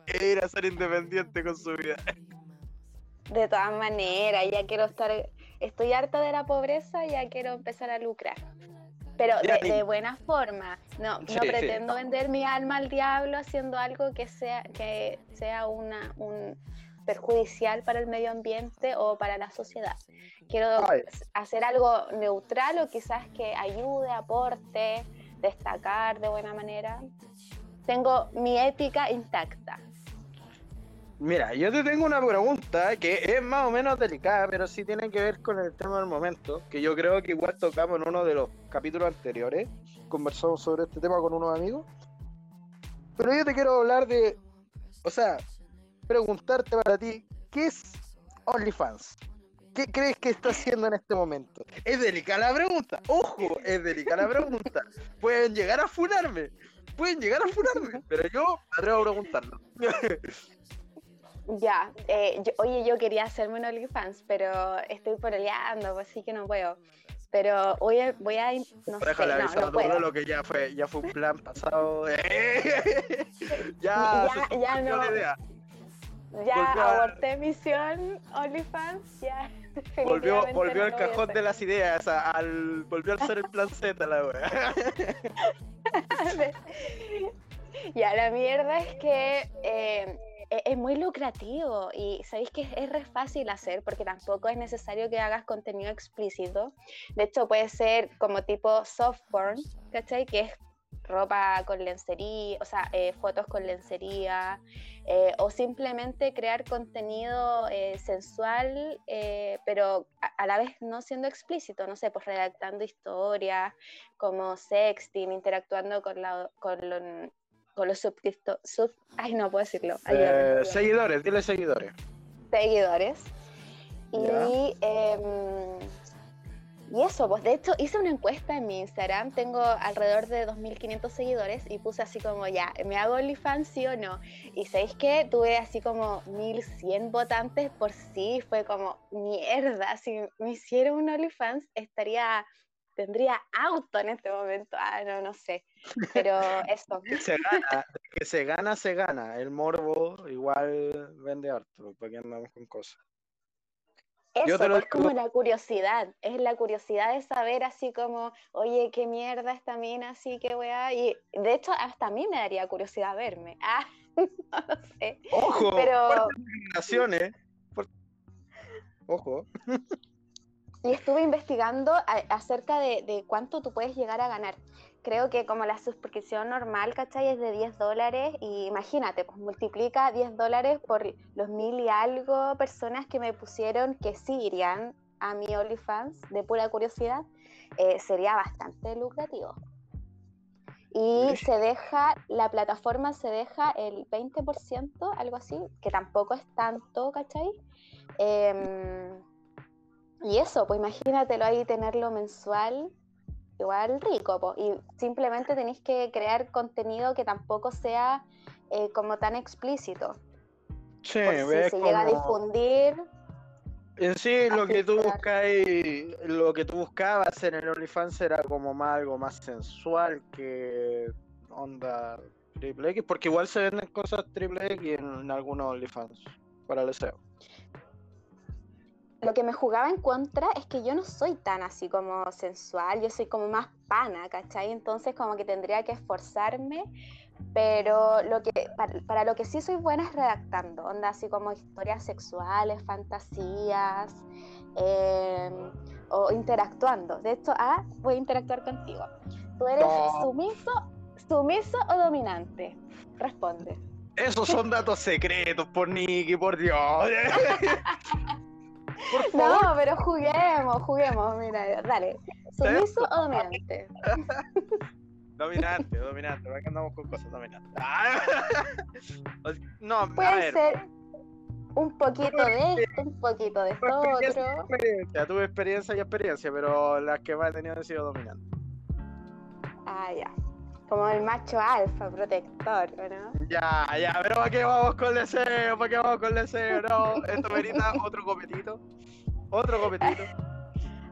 e ir a ser independiente con su vida. De todas maneras, ya quiero estar, estoy harta de la pobreza, ya quiero empezar a lucrar. Pero Ya, de, y- de buena forma, no, Sí, no sí. pretendo vender mi alma al diablo haciendo algo que sea, que sea una, un perjudicial para el medio ambiente o para la sociedad. Quiero Ay. hacer algo neutral o quizás que ayude, aporte, destacar de buena manera. Tengo mi ética intacta. Mira, yo te tengo una pregunta que es más o menos delicada, pero sí tiene que ver con el tema del momento, que yo creo que igual tocamos en uno de los capítulos anteriores, conversamos sobre este tema con unos amigos, pero yo te quiero hablar de, o sea, preguntarte para ti, ¿qué es OnlyFans? ¿Qué crees que está haciendo en este momento? Es delicada la pregunta, ojo, es delicada la pregunta. Pueden llegar a funarme, pueden llegar a funarme, pero yo me atrevo a preguntarlo. Ya, eh, yo- oye, yo quería hacerme un OnlyFans, pero estoy poroleando, pues sí que no puedo. Pero voy a, voy a no sé, Déjale no, avisar no puedo. lo que ya fue, ya fue un plan pasado. ya, Ya- se ya surgió no. la idea. Ya Volvió a- aborté misión OnlyFans, ya. Volvió, volvió no a cajón de las ideas, a- al, volvió a ser el plan Z la wea. Ya, la mierda es que eh, es muy lucrativo y sabéis que es re fácil hacer porque tampoco es necesario que hagas contenido explícito. De hecho, puede ser como tipo soft porn, ¿cachai? Que es ropa con lencería, o sea, eh, fotos con lencería, eh, o simplemente crear contenido eh, sensual, pero a, la vez no siendo explícito, no sé, pues redactando historias, como sexting, interactuando con, la, con los suscriptores, sub, ay no puedo decirlo, Eh, seguidores, dile seguidores. seguidores. Y, em, y eso, pues de hecho hice una encuesta en mi Instagram, tengo alrededor de 2.500 seguidores y puse así como ya, ¿me hago OnlyFans sí o no? Y sabéis que tuve así como 1.100 votantes por sí, fue como mierda, si me hiciera un OnlyFans estaría, tendría auto en este momento, ah, no, no sé, pero eso. Se gana, que se gana, se gana. El morbo igual vende harto, porque andamos con cosas. Eso, lo pues, como la curiosidad, es la curiosidad de saber así como, oye, qué mierda esta mina, así que weá, y de hecho hasta a mí me daría curiosidad verme, ah, no lo sé, ¡Ojo! Pero- Ojo. y estuve investigando a- acerca de, de cuánto tú puedes llegar a ganar, creo que como la suscripción normal, ¿cachai? Es de 10 dólares, y imagínate, pues multiplica 10 dólares por los mil y algo personas que me pusieron que sí irían a mi OnlyFans de pura curiosidad, eh, sería bastante lucrativo. Y se deja, la plataforma se deja el 20%, algo así, que tampoco es tanto, ¿cachai? Em, y eso, pues imagínatelo ahí, tenerlo mensual, igual rico, po. y simplemente tenéis que crear contenido que tampoco sea eh, como tan explícito. Sí, Por si se llega a difundir, En sí, lo que tú buscáis, lo que tú buscabas en el OnlyFans era como más algo más sensual que onda triple X, porque igual se venden cosas triple X en, en algunos OnlyFans para el SEO. Lo que me jugaba en contra es que yo no soy tan así como sensual, yo soy como más pana, ¿cachai? Entonces como que tendría que esforzarme, pero lo que, para, para lo que sí soy buena es redactando, onda así como historias sexuales, fantasías, eh, o interactuando. De hecho, ah, voy a interactuar contigo. ¿Tú eres No. sumiso, sumiso o dominante? Responde. Esos son datos secretos, por Nicky, por Dios. por favor. No, pero juguemos, juguemos, mira, dale. ¿Sumiso o dominante? Dominante, dominante, ¿para qué andamos con cosas dominantes? Ah. No, a Puede ver, ser un poquito de esto, un poquito de esto otro. experiencia, tuve experiencia y experiencia, pero las que más he tenido han sido dominantes. Ah, ya. Como el macho alfa, protector, ¿o ¿no? Ya, ya, pero ¿para qué vamos con el deseo? ¿Para qué vamos con el deseo? No, esto merita otro copetito. Otro copetito.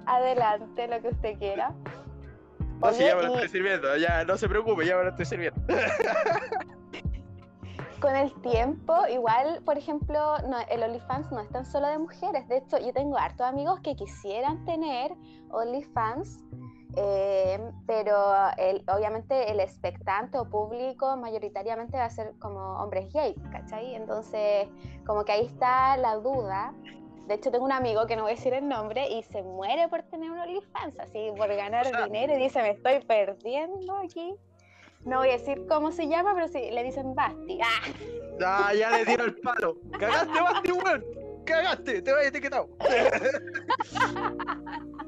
Adelante, lo que usted quiera. No, Oye, ya me lo y- estoy sirviendo, ya, no se preocupe, ya me lo estoy sirviendo. Con el tiempo, igual, por ejemplo, no, el OnlyFans no es tan solo de mujeres. De hecho, yo tengo hartos amigos que quisieran tener OnlyFans, eh, pero el- obviamente el expectante o público mayoritariamente va a ser como hombres gays, ¿cachai? Entonces, como que ahí está la duda. De hecho, tengo un amigo que no voy a decir el nombre y se muere por tener un OnlyFans, así por ganar O sea- dinero y dice, me estoy perdiendo aquí. No voy a decir cómo se llama, pero sí, le dicen Basti. ¡Ah! Ya, ya le tiro el palo. Cagaste, Basti, weón. Cagaste, te voy a etiquetado.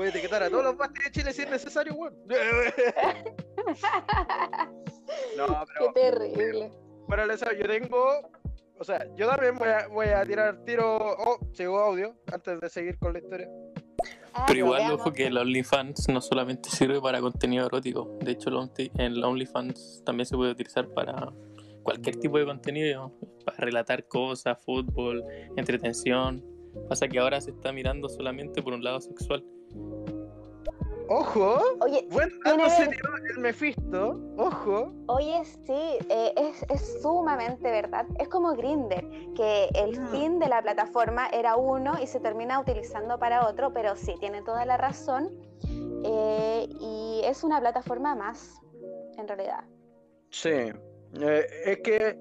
Voy a etiquetar a todos los Basti de Chile si es necesario, weón. No, ¡Qué pero terrible! para el deseo, yo tengo. O sea, yo también voy a, voy a tirar tiro. Oh, llegó audio antes de seguir con la historia. Ah, Pero igual, ojo que el OnlyFans no solamente sirve para contenido erótico. De hecho, el OnlyFans también se puede utilizar para cualquier tipo de contenido. Para relatar cosas, fútbol, entretención. Pasa que ahora se está mirando solamente por un lado sexual. Ojo, Oye, buen dato serio el Mephisto. Ojo. Oye, sí, eh, es, es sumamente verdad. Es como Grinder, que el Mm. fin de la plataforma era uno y se termina utilizando para otro, pero sí, tiene toda la razón. eh, y es una plataforma más, en realidad. Sí. Eh, es que,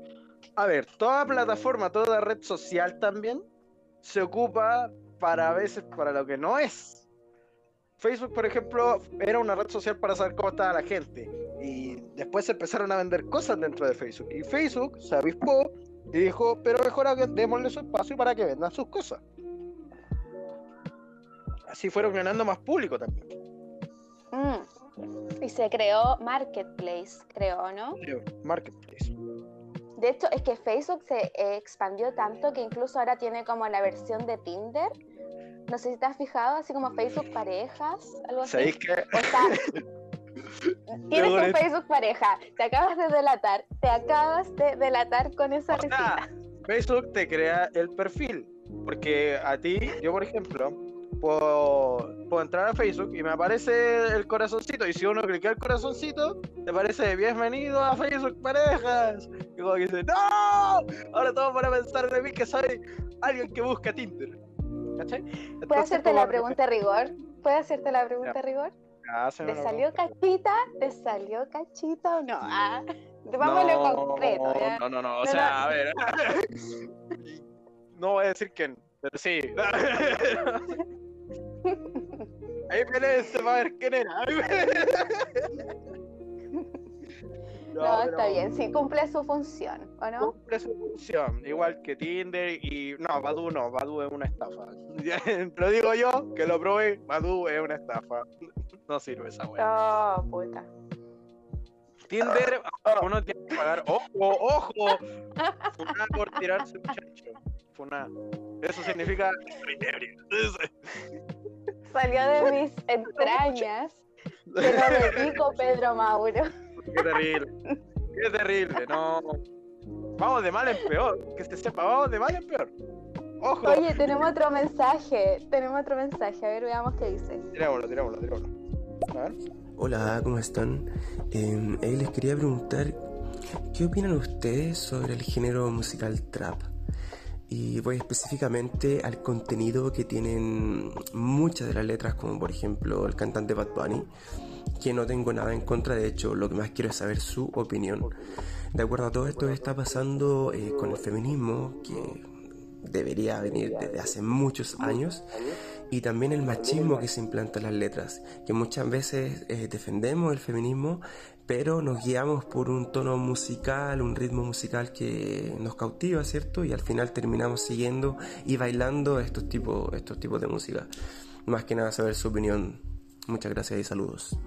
a ver, toda plataforma, toda red social también se ocupa para a veces para lo que no es. Facebook, por ejemplo, era una red social para saber cómo estaba la gente. Y después se empezaron a vender cosas dentro de Facebook. Y Facebook se avispó y dijo, pero mejor démosle su espacio para que vendan sus cosas. Así fueron ganando más público también. Mm. Y se creó Marketplace, creo, ¿no? Marketplace. De hecho, es que Facebook se expandió tanto que incluso ahora tiene como la versión de Tinder. No sé si te has fijado, así como Facebook parejas, algo así. ¿Sabéis que O sea, tienes un Facebook pareja, te acabas de delatar, te acabas de delatar con esa O sea. Facebook te crea el perfil. Porque a ti, yo por ejemplo, puedo, puedo entrar a Facebook y me aparece el corazoncito. Y si uno clica el corazoncito, te aparece bienvenido a Facebook Parejas. Y como que dice, ¡No! Ahora todos van a pensar de mí que soy alguien que busca Tinder. ¿Cachai? ¿Puedo hacerte la que- pregunta de rigor? ¿Puedo hacerte la pregunta de rigor? Ah, ¿Te salió cachita? ¿Te salió cachita o no? Ah, vámonos no, concreto. ¿ya? No, no, no, o No, sea, no. a ver. no voy a decir quién, pero sí. Ahí viene se va a ver quién era. No, está bien, sí cumple su función, ¿o no? Cumple su función, igual que Tinder y. No, Badu no, Badu es una estafa. lo digo yo, que lo probé, Badu es una estafa. No sirve esa wea. Oh, puta. Tinder, uno tiene que pagar. ¡Ojo, ojo! Funá por tirarse un chancho. Funá. Eso significa. Salió de mis entrañas. Te lo dedico, Pedro Mauro. Qué terrible. Qué terrible, no. Vamos de mal en peor. Que se sepa, vamos de mal en peor. Ojo. Oye, tenemos otro mensaje. Tenemos otro mensaje. A ver, veamos qué dice. Tirámoslo, tirámoslo, tirámoslo. A ver. Hola, ¿cómo están? Eh, eh, les quería preguntar, ¿qué opinan ustedes sobre el género musical trap? Y voy específicamente al contenido que tienen muchas de las letras, como por ejemplo el cantante Bad Bunny, que no tengo nada en contra, de hecho lo que más quiero es saber su opinión. De acuerdo a todo esto que está pasando eh, con el feminismo, que debería venir desde hace muchos años, y también el machismo que se implanta en las letras, que muchas veces eh, defendemos el feminismo, pero nos guiamos por un tono musical, un ritmo musical que nos cautiva, ¿cierto? Y al final terminamos siguiendo y bailando estos tipos, estos tipos de música. Más que nada saber su opinión. Muchas gracias y saludos.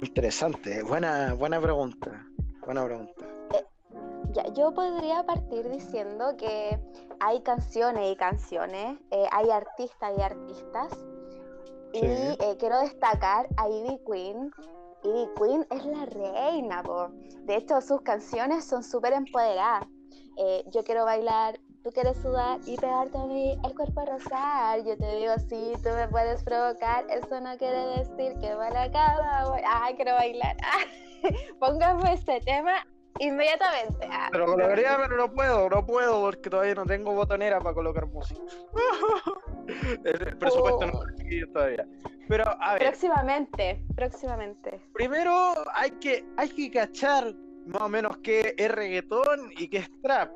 Interesante, buena, buena pregunta. Buena pregunta. Ya, yo podría partir diciendo que hay canciones y canciones, eh, hay artistas y artistas. Sí. Y eh, quiero destacar a Ivy Queen. Ivy Queen es la reina, po. De hecho, sus canciones son súper empoderadas. Eh, yo quiero bailar, tú quieres sudar y pegarte a mí el cuerpo a rozar. Yo te digo, sí, tú me puedes provocar. Eso no quiere decir que va a la cama. voy- Ah, quiero bailar. Ah, Póngame este tema inmediatamente. Ah. Pero colocaría, pero no puedo, no puedo porque todavía no tengo botonera para colocar música. el, presupuesto no lo tengo todavía. Pero a ver, Próximamente, próximamente. primero hay que, hay que cachar más o menos qué es reggaetón y qué es trap.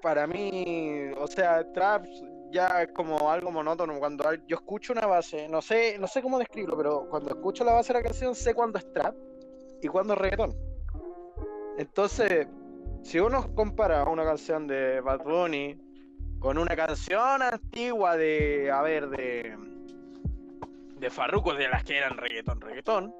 Para mí, o sea, trap ya como algo monótono. Cuando yo escucho una base, no sé, no sé cómo describirlo, pero cuando escucho la base de la canción sé cuándo es trap y cuándo es reggaetón. Entonces, si uno compara una canción de Bad Bunny con una canción antigua de, a ver, de de Farruko, de las que eran reggaetón, reggaetón,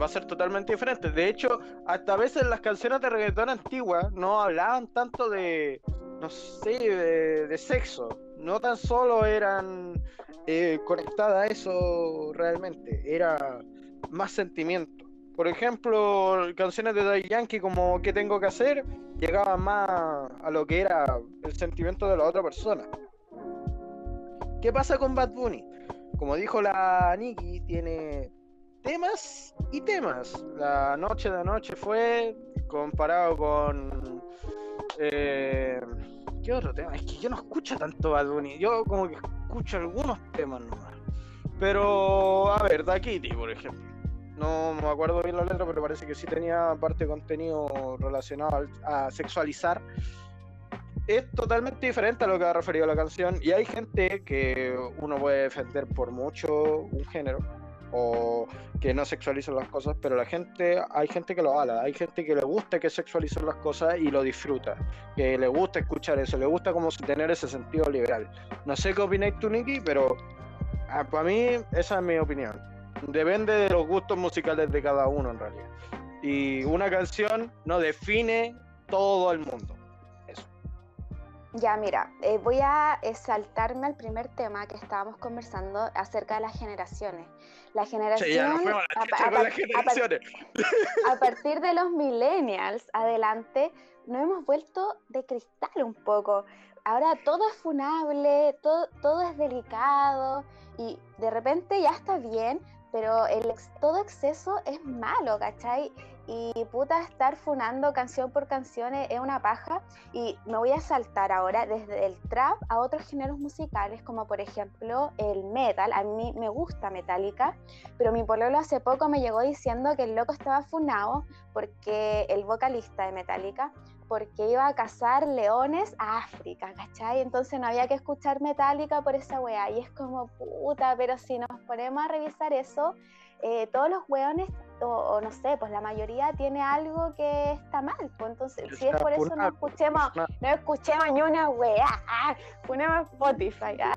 va a ser totalmente diferente. De hecho, hasta a veces las canciones de reggaetón antiguas no hablaban tanto de, no sé, de, de sexo. No tan solo eran eh, conectadas a eso realmente, era más sentimiento. Por ejemplo, canciones de Daddy Yankee como ¿Qué tengo que hacer? llegaban más a lo que era el sentimiento de la otra persona. ¿Qué pasa con Bad Bunny? como dijo la Nikki, tiene temas y temas. La noche de anoche fue comparado con. Eh, ¿Qué otro tema? Es que yo no escucho tanto Bad Bunny. Yo como que escucho algunos temas nomás. Pero, a ver, Da por ejemplo. No me acuerdo bien la letra, pero parece que sí tenía parte de contenido relacionado a sexualizar. Es totalmente diferente a lo que ha referido la canción. Y hay gente que uno puede defender por mucho un género o que no sexualizan las cosas, pero la gente, hay gente que lo habla, hay gente que le gusta que sexualicen las cosas y lo disfruta, que le gusta escuchar eso, le gusta como tener ese sentido liberal. No sé qué opináis tú, Nicky, pero ah, para mí esa es mi opinión. Depende de los gustos musicales de cada uno en realidad. Y una canción no define todo el mundo. Ya, mira, eh, voy a saltarme al primer tema que estábamos conversando acerca de las generaciones. La generación. Sí, ya a la a- chucha a- con a- las generaciones. a partir de los millennials adelante, nos hemos vuelto de cristal un poco. Ahora todo es funable, todo, todo es delicado y de repente ya está bien, pero el ex- todo exceso es malo, ¿cachai? Y puta, estar funando canción por canción es una paja. Y me voy a saltar ahora desde el trap a otros géneros musicales, como por ejemplo el metal. A mí me gusta Metallica, pero mi pololo hace poco me llegó diciendo que el loco estaba funado porque el vocalista de Metallica, porque iba a cazar leones a África, ¿cachai? Entonces no había que escuchar Metallica por esa weá. Y es como, puta, pero si nos ponemos a revisar eso, eh, todos los weones, o, o no sé, pues la mayoría tiene algo que está mal. Pues entonces, si es por eso, no escuchemos, no escuchemos ni una weá. Ah, ponemos Spotify. ah.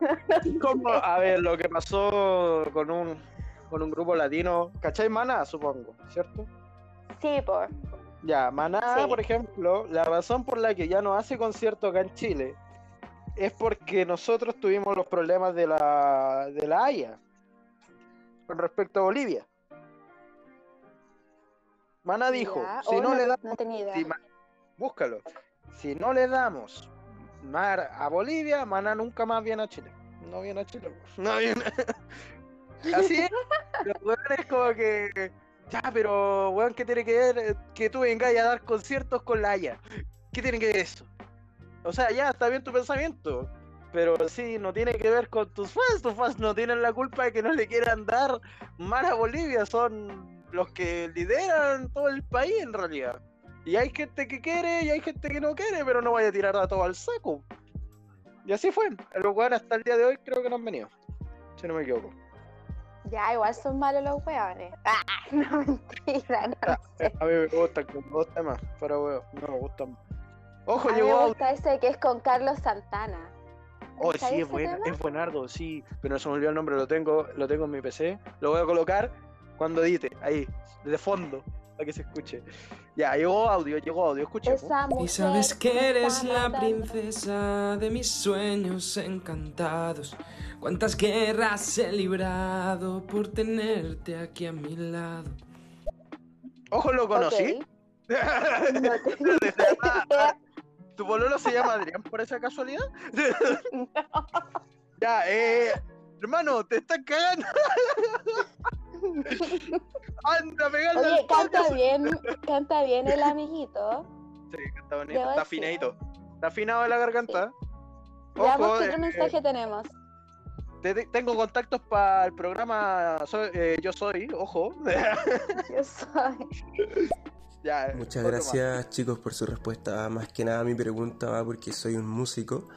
Como, a ver, lo que pasó con un, con un grupo latino, ¿cachai? Maná, supongo, ¿cierto? Sí, por. Ya, Maná, Sí. por ejemplo, la razón por la que ya no hace concierto acá en Chile es porque nosotros tuvimos los problemas de la, de la Haya con respecto a Bolivia. Maná dijo, Ya, si oh, no, le damos, No tenía idea. si Ma- búscalo, si no le damos mar a Bolivia, Maná nunca más viene a Chile. No viene a Chile. No viene. Así es. Los weones como que. Ya, pero weón, ¿qué tiene que ver eh, que tú vengas a dar conciertos con la Haya? ¿Qué tiene que ver eso? O sea, ya está bien tu pensamiento. Pero sí, no tiene que ver con tus fans. Tus fans no tienen la culpa de que no le quieran dar mar a Bolivia. Son los que lideran todo el país en realidad. Y hay gente que quiere y hay gente que no quiere, pero no vaya a tirar a todo al saco. Y así fue. Los weones hasta el día de hoy creo que no han venido. Si no me equivoco. Ya, igual son malos los weones. Ah, no, mentira, no Ah, sé. A mí me gustan como dos temas, pero weón, no me gustan. Ojo, A llegó me gusta ese que es con Carlos Santana. Oh, ¿Cachai sí, es buen, es buenardo, sí. Pero no se me olvidó el nombre, lo tengo, lo tengo en mi PC. Lo voy a colocar cuando edite, ahí, de fondo, para que se escuche. Ya, llegó audio, llegó audio, escuchemos. Y sabes que eres la princesa de mis sueños encantados. Cuántas guerras he librado por tenerte aquí a mi lado. Ojo, lo conocí. Ok. No te- ¿Tu pololo se llama Adrián por esa casualidad? Ya, eh. Hermano, te estás cagando. Anda, pegarle Oye, canta bien, canta bien el amiguito. Sí, está bonito, Debo está decir. afinadito. Está afinado la garganta. Veamos Ojo, qué eh, otro mensaje tenemos. te- te- tengo contactos para el programa Soy- eh, Yo Soy, ojo. Yo soy. Ya, Muchas gracias chicos por su respuesta. Más que nada mi pregunta va porque soy un músico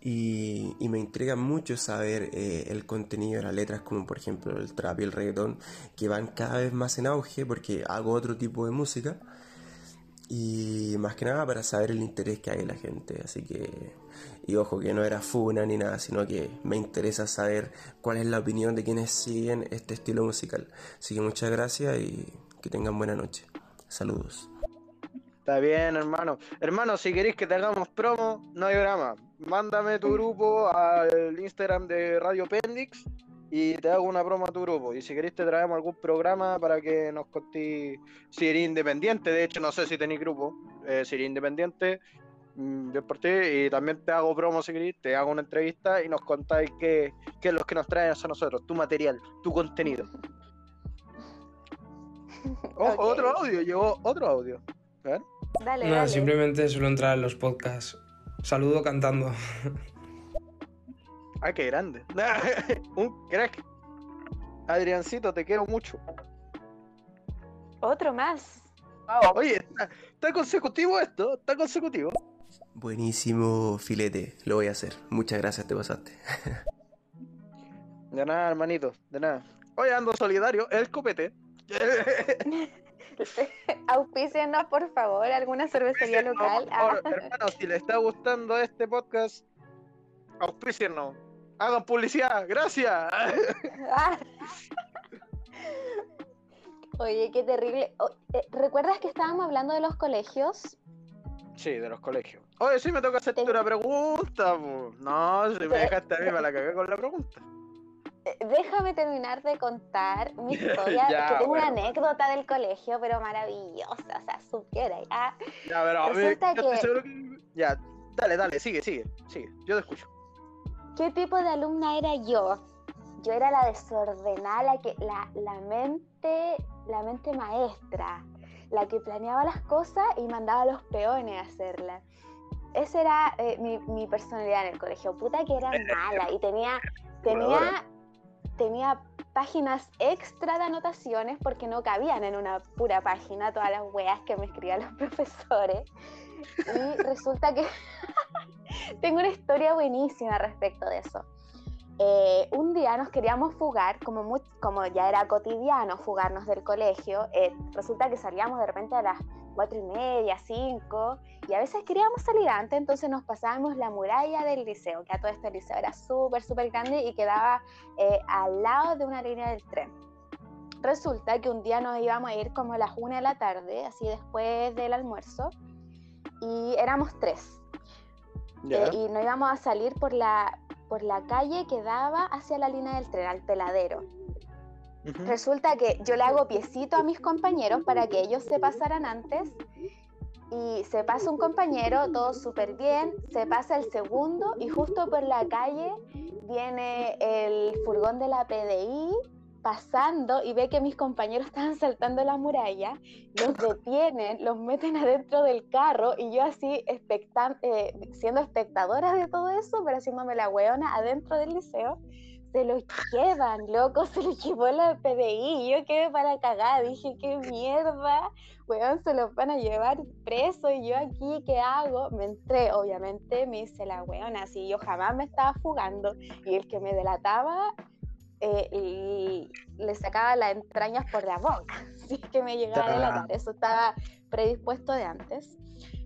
y, y me intriga mucho saber eh, el contenido de las letras como por ejemplo el trap y el reggaetón que van cada vez más en auge porque hago otro tipo de música y más que nada para saber el interés que hay en la gente. Así que, y ojo que no era funa ni nada, sino que me interesa saber cuál es la opinión de quienes siguen este estilo musical. Así que muchas gracias y que tengan buena noche. Saludos. Está bien, hermano. Hermano, si queréis que te hagamos promo, no hay drama. Mándame tu grupo al Instagram de Radio Pendix y te hago una promo a tu grupo. Y si queréis te traemos algún programa para que nos contéis si eres independiente. De hecho, no sé si tenéis grupo. Eh, si eres independiente, Mm, Bien por ti. Y también te hago promo si querés, te hago una entrevista y nos contáis qué, qué es lo que nos traen a nosotros, tu material, tu contenido. Ojo, Ok. otro audio, llegó otro audio. A ver. Dale, Nada, dale. simplemente suelo entrar en los podcasts. Saludo cantando. Ay, qué grande. Un crack. Adriancito, te quiero mucho. Otro más. Oye, está, está consecutivo esto, está consecutivo. Buenísimo filete, lo voy a hacer. Muchas gracias, te pasaste. De nada, hermanito, de nada. Oye, ando solidario, el copete. Auspícianos, por favor, alguna cervecería Por local. favor, Ah, hermano, si le está gustando este podcast, auspícienos. Hagan publicidad, gracias. ah. Oye, qué terrible. O- eh, ¿Recuerdas que estábamos hablando de los colegios? Sí, de los colegios. Oye, sí me toca hacerte una pregunta. po. No, si me dejaste a mí, me la cagué con la pregunta. Déjame terminar de contar mi historia, Ya, que tengo una anécdota del colegio, pero maravillosa, o sea, supiera. Ah, Ya, pero a mí, yo que- seguro que... Ya, dale, dale, sigue, sigue, sigue. Yo te escucho. ¿Qué tipo de alumna era yo? Yo era la desordenada, la que la, la mente, la mente maestra, la que planeaba las cosas y mandaba a los peones a hacerlas. Esa era eh, mi, mi personalidad en el colegio. Puta que era mala y tenía, tenía, tenía páginas extra de anotaciones porque no cabían en una pura página todas las weas que me escribían los profesores. Y resulta que tengo una historia buenísima respecto de eso. Eh, un día nos queríamos fugar, como, como ya era cotidiano fugarnos del colegio, eh, resulta que salíamos de repente a las cuatro y media, cinco, y a veces queríamos salir antes, entonces nos pasábamos la muralla del liceo, que a todo este liceo era súper, súper grande y quedaba eh, al lado de una línea del tren. Resulta que un día nos íbamos a ir como a las una de la tarde, así después del almuerzo, y éramos tres. Ya. Eh, y nos íbamos a salir por la, por la calle que daba hacia la línea del tren, al peladero. Resulta que yo le hago piecito a mis compañeros para que ellos se pasaran antes. Y se pasa un compañero, todo súper bien, se pasa el segundo y justo por la calle viene el furgón de la PDI pasando y ve que mis compañeros estaban saltando la muralla, los detienen, los meten adentro del carro y yo así eh, siendo espectadora de todo eso, pero haciéndome la weona adentro del liceo, se los llevan, loco, se los llevó la PDI, yo quedé para cagar, dije, qué mierda, weón, se los van a llevar preso y yo aquí, ¿qué hago? Me entré, obviamente, me hice la weona, así yo jamás me estaba fugando y el que me delataba eh, y le sacaba las entrañas por la boca, así que me llegaba a delatar, eso estaba predispuesto de antes.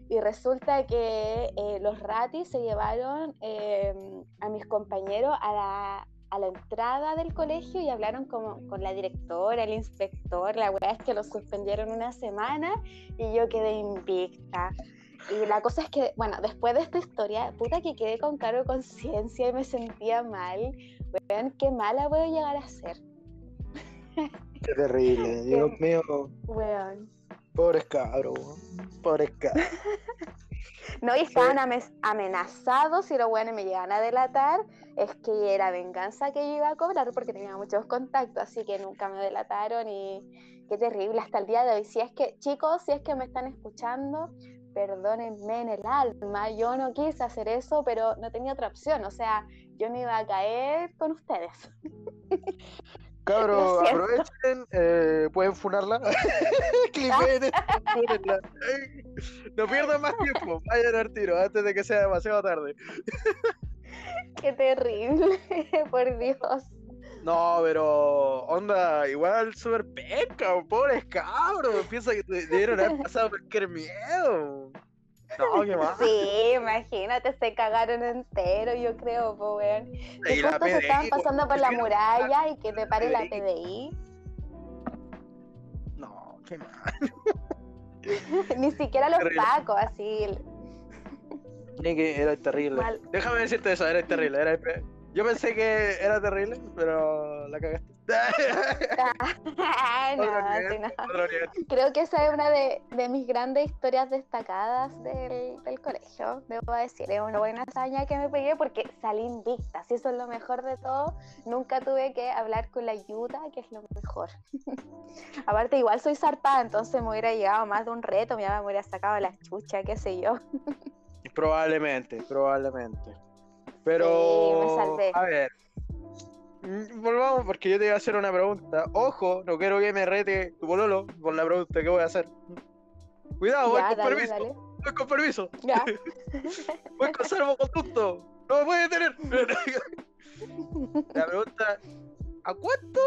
Y resulta que eh, los ratis se llevaron eh, a mis compañeros a la, a la entrada del colegio y hablaron como, con la directora, el inspector. La weá es que los suspendieron una semana y yo quedé invicta. Y la cosa es que, bueno, después de esta historia, puta que quedé con cargo conciencia y me sentía mal. Vean qué mala puedo llegar a ser. Qué terrible, Dios mío. Weón. Pobres cabros, weón. Pobres cabros. No, y estaban ame- amenazados si los weones me llegaban a delatar, es que era venganza que yo iba a cobrar porque tenía muchos contactos, así que nunca me delataron y qué terrible hasta el día de hoy. Si es que, chicos, si es que me están escuchando, perdónenme en el alma, yo no quise hacer eso, pero no tenía otra opción, o sea, yo me iba a caer con ustedes. Cabros, aprovechen, eh, pueden funarla. Fúnenla. No pierdan más tiempo, vayan al tiro antes de que sea demasiado tarde. Qué terrible, por Dios. No, pero onda, igual súper penca, pobres cabros. Piensa que te debieron haber pasado cualquier miedo. No, qué más. Sí, imagínate, se cagaron entero, yo creo, pues, weón. Que justo se estaban pasando por la muralla y que te pare la PDI. No, qué mal. Ni siquiera los pacos, así. Ni que era terrible. Mal. Déjame decirte eso, era terrible. Era... Yo pensé que era terrible, pero la cagaste. Ah, no, sí. Creo que esa es una de, de mis grandes historias destacadas del, del colegio. Debo decir, es una buena hazaña que me pegué porque salí invicta. Si eso es lo mejor de todo, nunca tuve que hablar con la ayuda, que es lo mejor. Aparte, igual soy zarpada, entonces me hubiera llegado más de un reto, mi mamá me hubiera sacado la chucha, qué sé yo. Probablemente, probablemente. Pero, Sí, me salvé. a ver, volvamos porque yo te iba a hacer una pregunta. Ojo, no quiero que me rete tu bololo por la pregunta que voy a hacer. Cuidado, voy con permiso, dale. voy con permiso, Ya. voy con salvoconducto, no me puede detener. la pregunta, ¿a cuánto?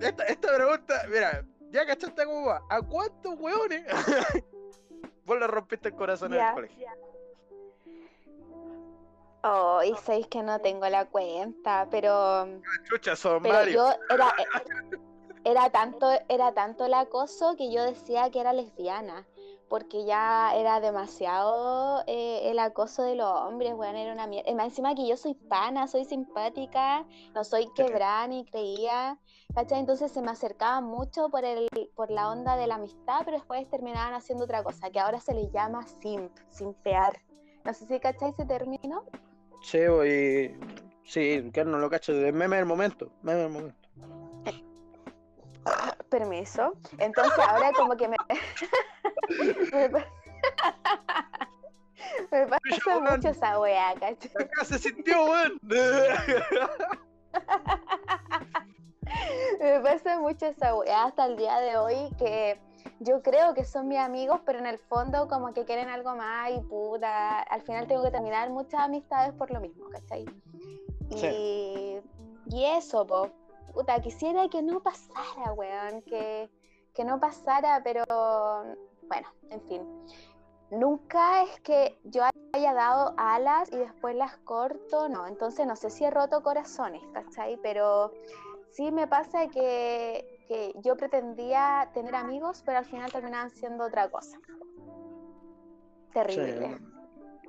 Esta, esta pregunta, mira, ya cachaste cómo va. ¿A cuántos hueones vos le rompiste el corazón en el colegio? Oh, y sabéis que no tengo la cuenta, pero, Chucha, son pero yo era, era tanto, era tanto el acoso que yo decía que era lesbiana, porque ya era demasiado eh, el acoso de los hombres, weón, era una mierda. Más encima que yo soy pana, soy simpática, no soy quebrada ni creía, ¿cachai? Entonces se me acercaban mucho por el, por la onda de la amistad, pero después terminaban haciendo otra cosa, que ahora se le llama simp, simpear. No sé si cachai ese término. Sí, voy. Sí, que no lo cacho. Es meme del momento. Meme del momento. Permiso. Entonces ahora como que me... me, pa- me pasa mucho esa weá. Acá se sintió, weón. Me pasa mucho esa weá hasta el día de hoy que yo creo que son mis amigos, pero en el fondo como que quieren algo más y puta, al final tengo que terminar muchas amistades por lo mismo, ¿cachai? Y, y eso, po, puta, quisiera que no pasara, weón, que, que no pasara, pero bueno, en fin. Nunca es que yo haya dado alas y después las corto, no, entonces no sé si he roto corazones, ¿cachai? Pero sí me pasa que, yo pretendía tener amigos, pero al final terminaban siendo otra cosa. Terrible.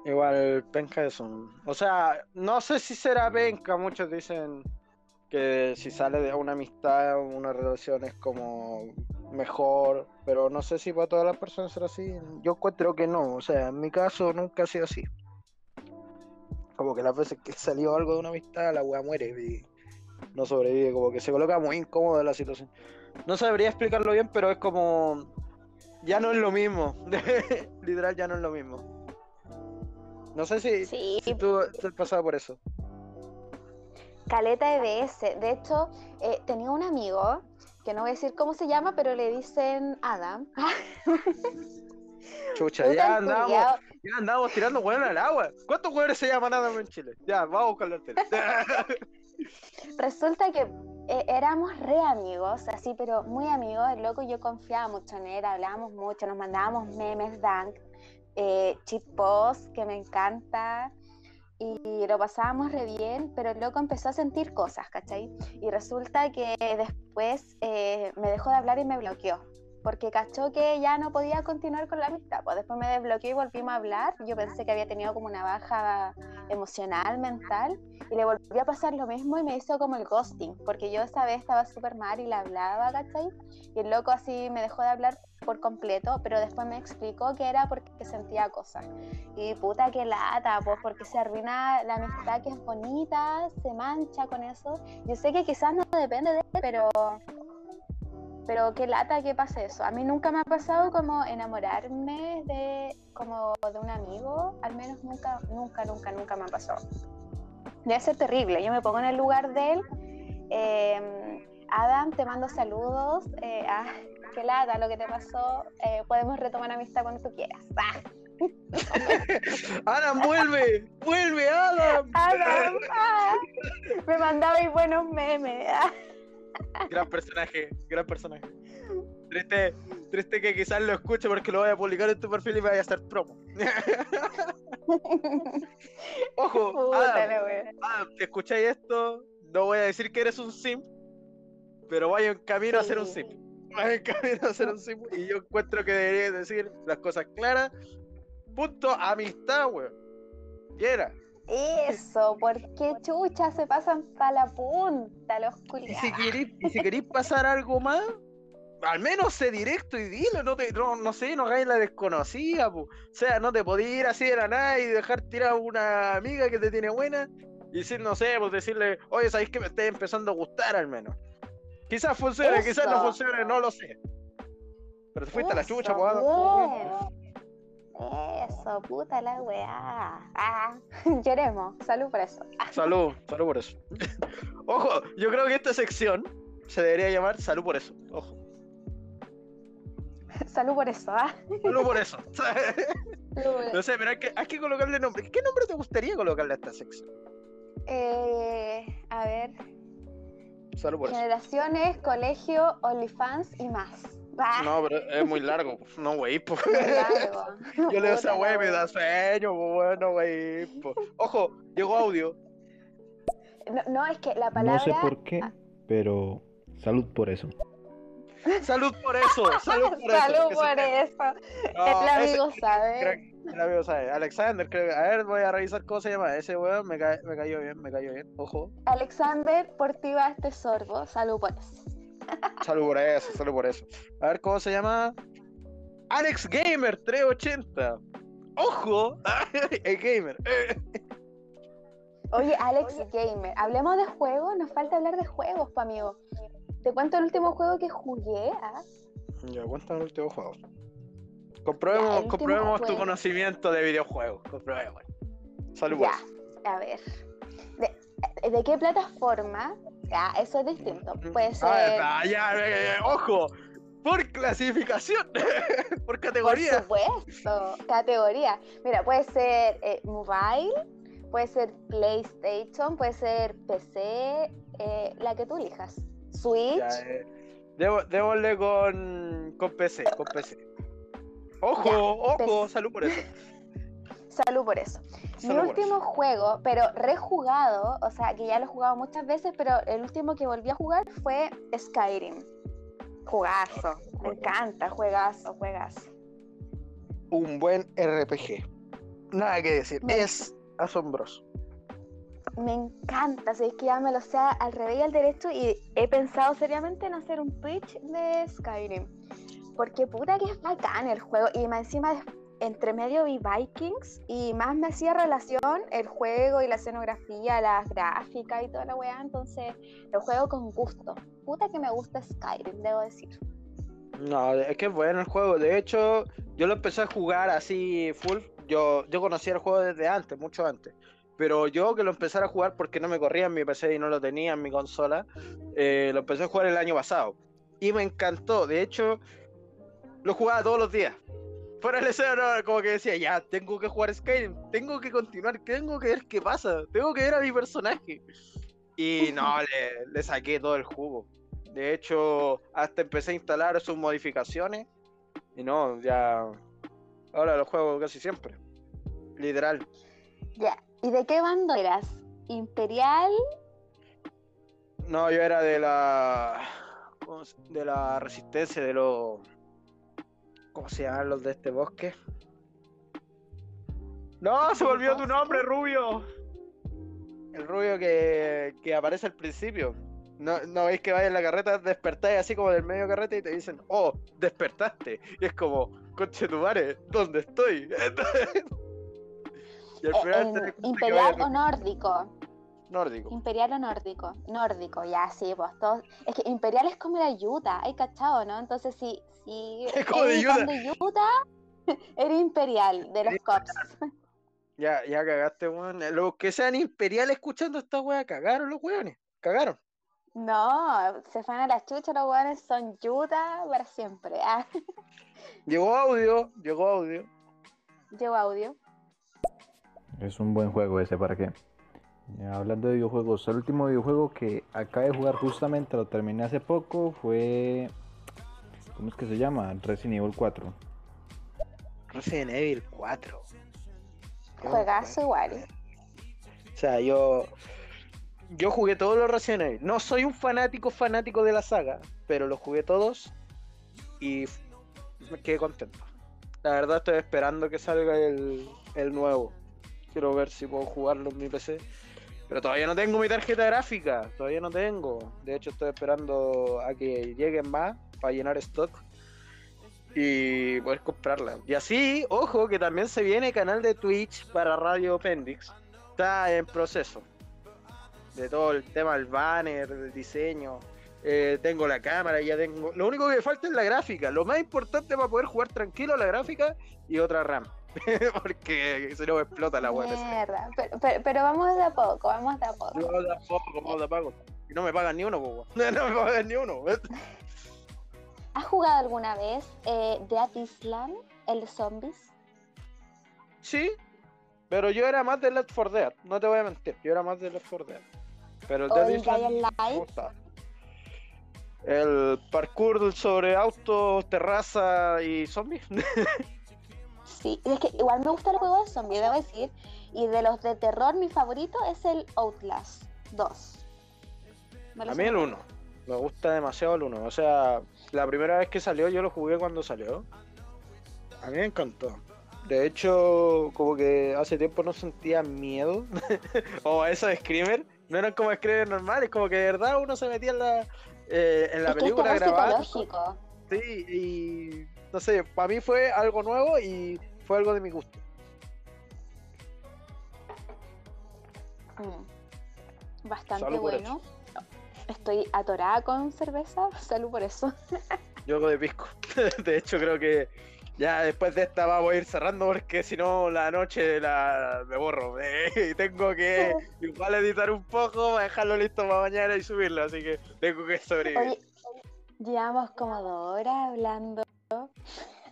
Igual penca eso. O sea, no sé si será penca. Muchos dicen que si sale de una amistad, una relación es como mejor. Pero no sé si para todas las personas será así. Yo encuentro que no. O sea, en mi caso nunca ha sido así. Como que las veces que salió algo de una amistad, la weá muere y no sobrevive. Como que se coloca muy incómoda la situación. No sabría explicarlo bien, pero es como. Ya no es lo mismo. Literal, ya no es lo mismo. No sé si, Sí, si tú, tú has pasado por eso. Caleta EBS. De hecho, eh, tenía un amigo, que no voy a decir cómo se llama, pero le dicen Adam. Chucha, Puta, ya andamos, culiao. ya andamos tirando hueones al agua. ¿Cuántos hueones se llaman Adam en Chile? Ya, vamos a buscarlo al. Resulta que eh, éramos re amigos, así, pero muy amigos. El loco yo confiaba mucho en él, hablábamos mucho, nos mandábamos memes, dank, eh, cheat post, que me encanta. Y lo pasábamos re bien, pero el loco empezó a sentir cosas, ¿cachai? Y resulta que después eh, me dejó de hablar y me bloqueó. Porque cachó que ya no podía continuar con la amistad. Pues después me desbloqueó y volvimos a hablar. Yo pensé que había tenido como una baja emocional, mental. Y le volvió a pasar lo mismo y me hizo como el ghosting. Porque yo esa vez estaba súper mal y le hablaba, ¿cachai? Y el loco así me dejó de hablar por completo. Pero después me explicó que era porque sentía cosas. Y puta que lata, pues porque se arruina la amistad que es bonita, se mancha con eso. Yo sé que quizás no depende de él, pero pero qué lata que pase eso. A mí nunca me ha pasado como enamorarme de como de un amigo, al menos nunca, nunca, nunca, nunca me ha pasado. Debe ser terrible. Yo me pongo en el lugar de él. Eh, Adam, te mando saludos. Eh, ah, qué lata lo que te pasó. Eh, podemos retomar amistad cuando tú quieras. Ah, Adam, vuelve, vuelve, Adam. Adam, ah, me mandabais buenos memes. Gran personaje, gran personaje. Triste, triste que quizás lo escuche porque lo voy a publicar en tu perfil y vaya a hacer promo. Ojo, Adam. Adam, si escucháis esto, no voy a decir que eres un simp, pero vaya en camino a ser un Sí. simp. Vaya en camino a ser un simp y yo encuentro que deberías decir las cosas claras. Punto amistad, weón. Y era. Eso, porque chucha se pasan para la punta los Y culiados. si queréis, y si queréis pasar algo más, al menos sé directo y dilo, no te, no, no sé, no hagáis la desconocida, po. O sea, no te podías ir así de la nada y dejar tirar a una amiga que te tiene buena y decir, no sé, pues decirle, oye, sabéis que me esté empezando a gustar al menos. Quizás funcione, quizás no funcione, no lo sé. Pero te fuiste a la chucha, pues. bien. Eso, puta la weá. Ah, lloremos. Salud por eso. Ah, Salud, salud por eso. Ojo, yo creo que esta sección se debería llamar Salud por eso. Ojo, salud por eso. Ah. salud por eso. No sé, pero hay que, hay que colocarle nombre. ¿Qué nombre te gustaría colocarle a esta sección? Eh, a ver. Salud por eso. Generaciones, colegio, OnlyFans y más. Ah, No, pero es muy largo. po. No, güey, po. qué largo. Yo leo esa Puta wey la y me da sueño, po, bueno, güey. po. Ojo, llegó audio. No, no, es que la palabra. No sé por qué, pero salud por eso. Salud por eso, salud por eso. Salud por eso. No, el ese- amigo sabe. el amigo sabe. Alexander, creo que. A ver, voy a revisar cómo se llama. Ese weón me, ca- me cayó bien, me cayó bien. Ojo. Alexander, por ti va este sorbo. Salud por eso. Salud por eso, salud por eso. A ver cómo se llama. Alex Gamer 380. Ojo, el gamer. Oye, Alex Gamer, hablemos de juegos. Nos falta hablar de juegos, pa' amigo. Te cuento el último juego que jugué. ¿ah? Ya, cuéntame el último juego. Ya, Comprobemos, comprobemos tu conocimiento de videojuegos. Comprobemos. Salud por Ya, eso. a ver. ¿De, de qué plataforma? Ya, eso es distinto. Ah, ya, eh, ojo. Por clasificación. por Por categoría. supuesto, categoría. Mira, puede ser eh, mobile, puede ser PlayStation, puede ser PC, eh, la que tú elijas. Switch. Ya, eh, debo- démosle con, con PC, con PC. Ojo, ojo, PC. salud por eso. Salud por eso. Mi último juego, pero rejugado, o sea, que ya lo he jugado muchas veces, pero el último que volví a jugar fue Skyrim. Jugazo, me encanta, juegazo, juegazo. Un buen RPG. Nada que decir. Me- Es asombroso. Me encanta, si es que ya me lo sea al revés y al derecho y he pensado seriamente en hacer un Twitch de Skyrim. Porque puta que es bacán el juego y más encima de- entre medio vi Vikings y más me hacía relación el juego y la escenografía, las gráficas y toda la weá, entonces lo juego con gusto. Puta que me gusta Skyrim, debo decir. No, es que es bueno el juego. De hecho, yo lo empecé a jugar así full. Yo, yo conocía el juego desde antes, mucho antes. Pero yo que lo empecé a jugar porque no me corría en mi PC y no lo tenía en mi consola, eh, lo empecé a jugar el año pasado. Y me encantó. De hecho, lo jugaba todos los días. Fuera el escenario, no, como que decía, ya, tengo que jugar Skyrim, tengo que continuar, tengo que ver qué pasa, tengo que ver a mi personaje. Y no, le, le saqué todo el jugo. De hecho, hasta empecé a instalar sus modificaciones. Y no, ya. Ahora lo juego casi siempre. Literal. Ya, ¿y de qué bando eras? ¿Imperial? No, yo era de la. ¿cómo se- De la resistencia, de los. ¿Cómo se llaman los de este bosque? No, se me olvidó tu nombre, Rubio. El rubio que, que aparece al principio. No, no veis que vaya en la carreta, despertáis así como del medio carreta y te dicen, oh, despertaste. Y es como, conche tu madre, ¿dónde estoy? y al Eh, final te ¿Imperial o nórdico? nórdico. ¿Imperial o nórdico? Nórdico, ya, sí, pues todos. Es que Imperial es como la Utah, hay cachado, ¿no? Entonces, si, Es como de Utah. fan de Utah, eres Imperial de los Cops. Ya, ya cagaste, weón. Los que sean imperiales escuchando esta wea, cagaron los weones. Cagaron. No, se van a la chucha, los hueones son Utah para siempre. Ah, Llegó audio, llegó audio. llevo audio. Es un buen juego ese, ¿para qué? Hablando de videojuegos, el último videojuego que acabé de jugar justamente, lo terminé hace poco, fue... ¿Cómo es que se llama? Resident Evil 4. Resident Evil 4. Qué Juegazo igual. O sea, yo. Yo jugué todos los Resident Evil. No soy un fanático fanático de la saga, pero los jugué todos y me quedé contento. La verdad estoy esperando que salga el, el nuevo. Quiero ver si puedo jugarlo en mi PC. Pero todavía no tengo mi tarjeta gráfica. Todavía no tengo. De hecho, estoy esperando a que lleguen más para llenar stock y poder comprarla. Y así, ojo, que también se viene canal de Twitch para Radio Appendix. Está en proceso. De todo el tema del banner, del diseño. Eh, tengo la cámara, ya tengo. Lo único que me falta es la gráfica. Lo más importante para poder jugar tranquilo la gráfica y otra RAM. Porque si no me explota la web. Mierda, pero, pero, pero vamos de a poco, vamos de a poco. No, de a poco, vamos de a poco. Y no me pagan ni uno. No me pagan ni uno. ¿Has jugado alguna vez eh, Dead Island, el de zombies? Sí, pero yo era más de Left 4 Dead, no te voy a mentir, yo era más de Left 4 Dead. Pero el ¿O Dead Island me gusta. El parkour sobre autos, terraza y zombies. Sí, es que igual me gusta el juego de zombies, debo decir. Y de los de terror, mi favorito es el Outlast 2. Me lo a mí el sé. 1, me gusta demasiado el 1. O sea, la primera vez que salió yo lo jugué cuando salió. A mí me encantó. De hecho, como que hace tiempo no sentía miedo. o eso de Screamer. No eran como Screamer normales, como que de verdad uno se metía en la, eh, en la Es que es película grabada. psicológico. Sí, y no sé, para mí fue algo nuevo y fue algo de mi gusto. Mm. Bastante bueno. Estoy atorada con cerveza, salud por eso. Yo hago de pisco. de hecho, creo que ya después de esta vamos a ir cerrando porque si no la noche la me borro. y tengo que igual editar un poco dejarlo listo para mañana y subirlo, así que tengo que sobrevivir. Llevamos como dos horas hablando.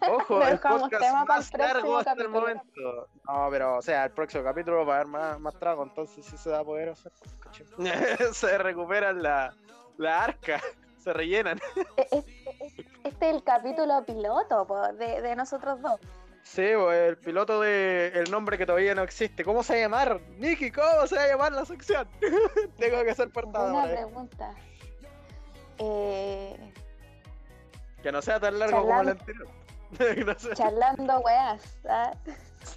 Ojo, el podcast tema más largo hasta el momento. No, pero o sea, el próximo capítulo va a haber más, más trago, entonces sí se va a poder hacer. se recuperan la, la arca, se rellenan. E- es- es- Este es el capítulo piloto po, de, de nosotros dos. Sí, el piloto de el nombre que todavía no existe. ¿Cómo se va a llamar? Nicky, ¿cómo se va a llamar la sección? Tengo que ser Buena portador. pregunta. Eh, Que no sea tan largo como el anterior. charlando weas. ¿ah?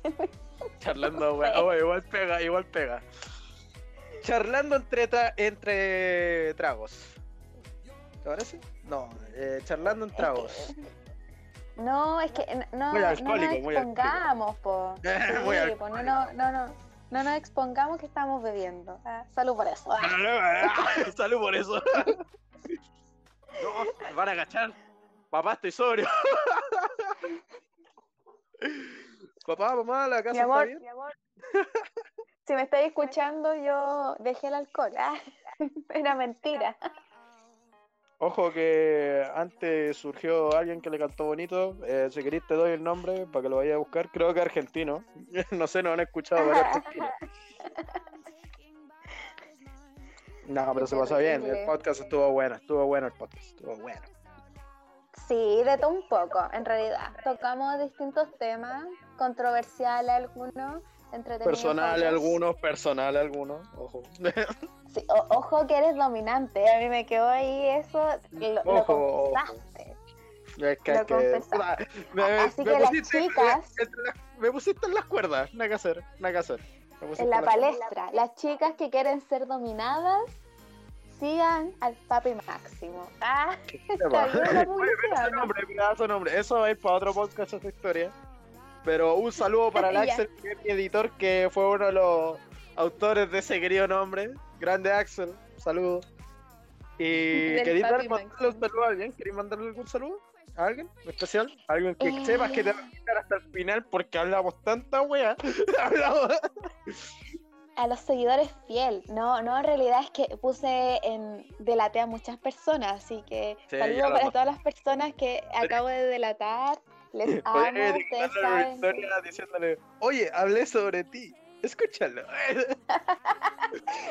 charlando, weón. Oh, igual pega, igual pega. Charlando entre, tra- entre tragos. ¿Te parece? No, eh, charlando en tragos. No, es que no, Muy no nos expongamos, po. Sí, Muy po, no, no, no, no, no nos expongamos que estamos bebiendo. Ah, salud por eso. Ah. Salud por eso. No, van a agachar. Papá, estoy sobrio. Papá, mamá, la casa Mi amor, está bien. mi amor. Si me estáis escuchando, yo dejé el alcohol. Ah, era mentira. Ojo que antes surgió alguien que le cantó bonito. Eh, si queréis te doy el nombre para que lo vayas a buscar. Creo que argentino. no sé, no han escuchado varios argentinos. No, pero se pasó bien. El podcast estuvo bueno. Estuvo bueno el podcast. Estuvo bueno. Sí, de todo un poco, en realidad. Tocamos distintos temas, controversiales algunos, entretenidos. Personales otros. algunos, personales algunos. Ojo. Sí, ojo que eres dominante. A mí me quedó ahí eso. Lo, lo Ojo, ojo. confesaste. Es que Lo que. Puta, me, Así que las chicas- las- me pusiste en las cuerdas. Nada que hacer. Nada que hacer. Me pusiste En la palestra, las chicas que quieren ser dominadas, sigan al papi máximo. Ah. Eso va a ir para otro podcast esa historia. Pero un saludo para el. Axel, que es mi editor, que fue uno de los autores de ese querido nombre. Grande Axel, saludo. Y papi mandarle un saludo a alguien, ¿queréis mandarle algún saludo? ¿A alguien especial? ¿A alguien que Eh. sepas que te va a quedar hasta el final porque hablamos tanta wea? hablamos. A los seguidores fiel. No, no, en realidad es que puse en delaté a muchas personas, así que Sí, ya saludo para todas las personas que acabo de delatar. Les amo, ustedes saben. diciéndole, oye, hablé sobre ti. Escúchalo.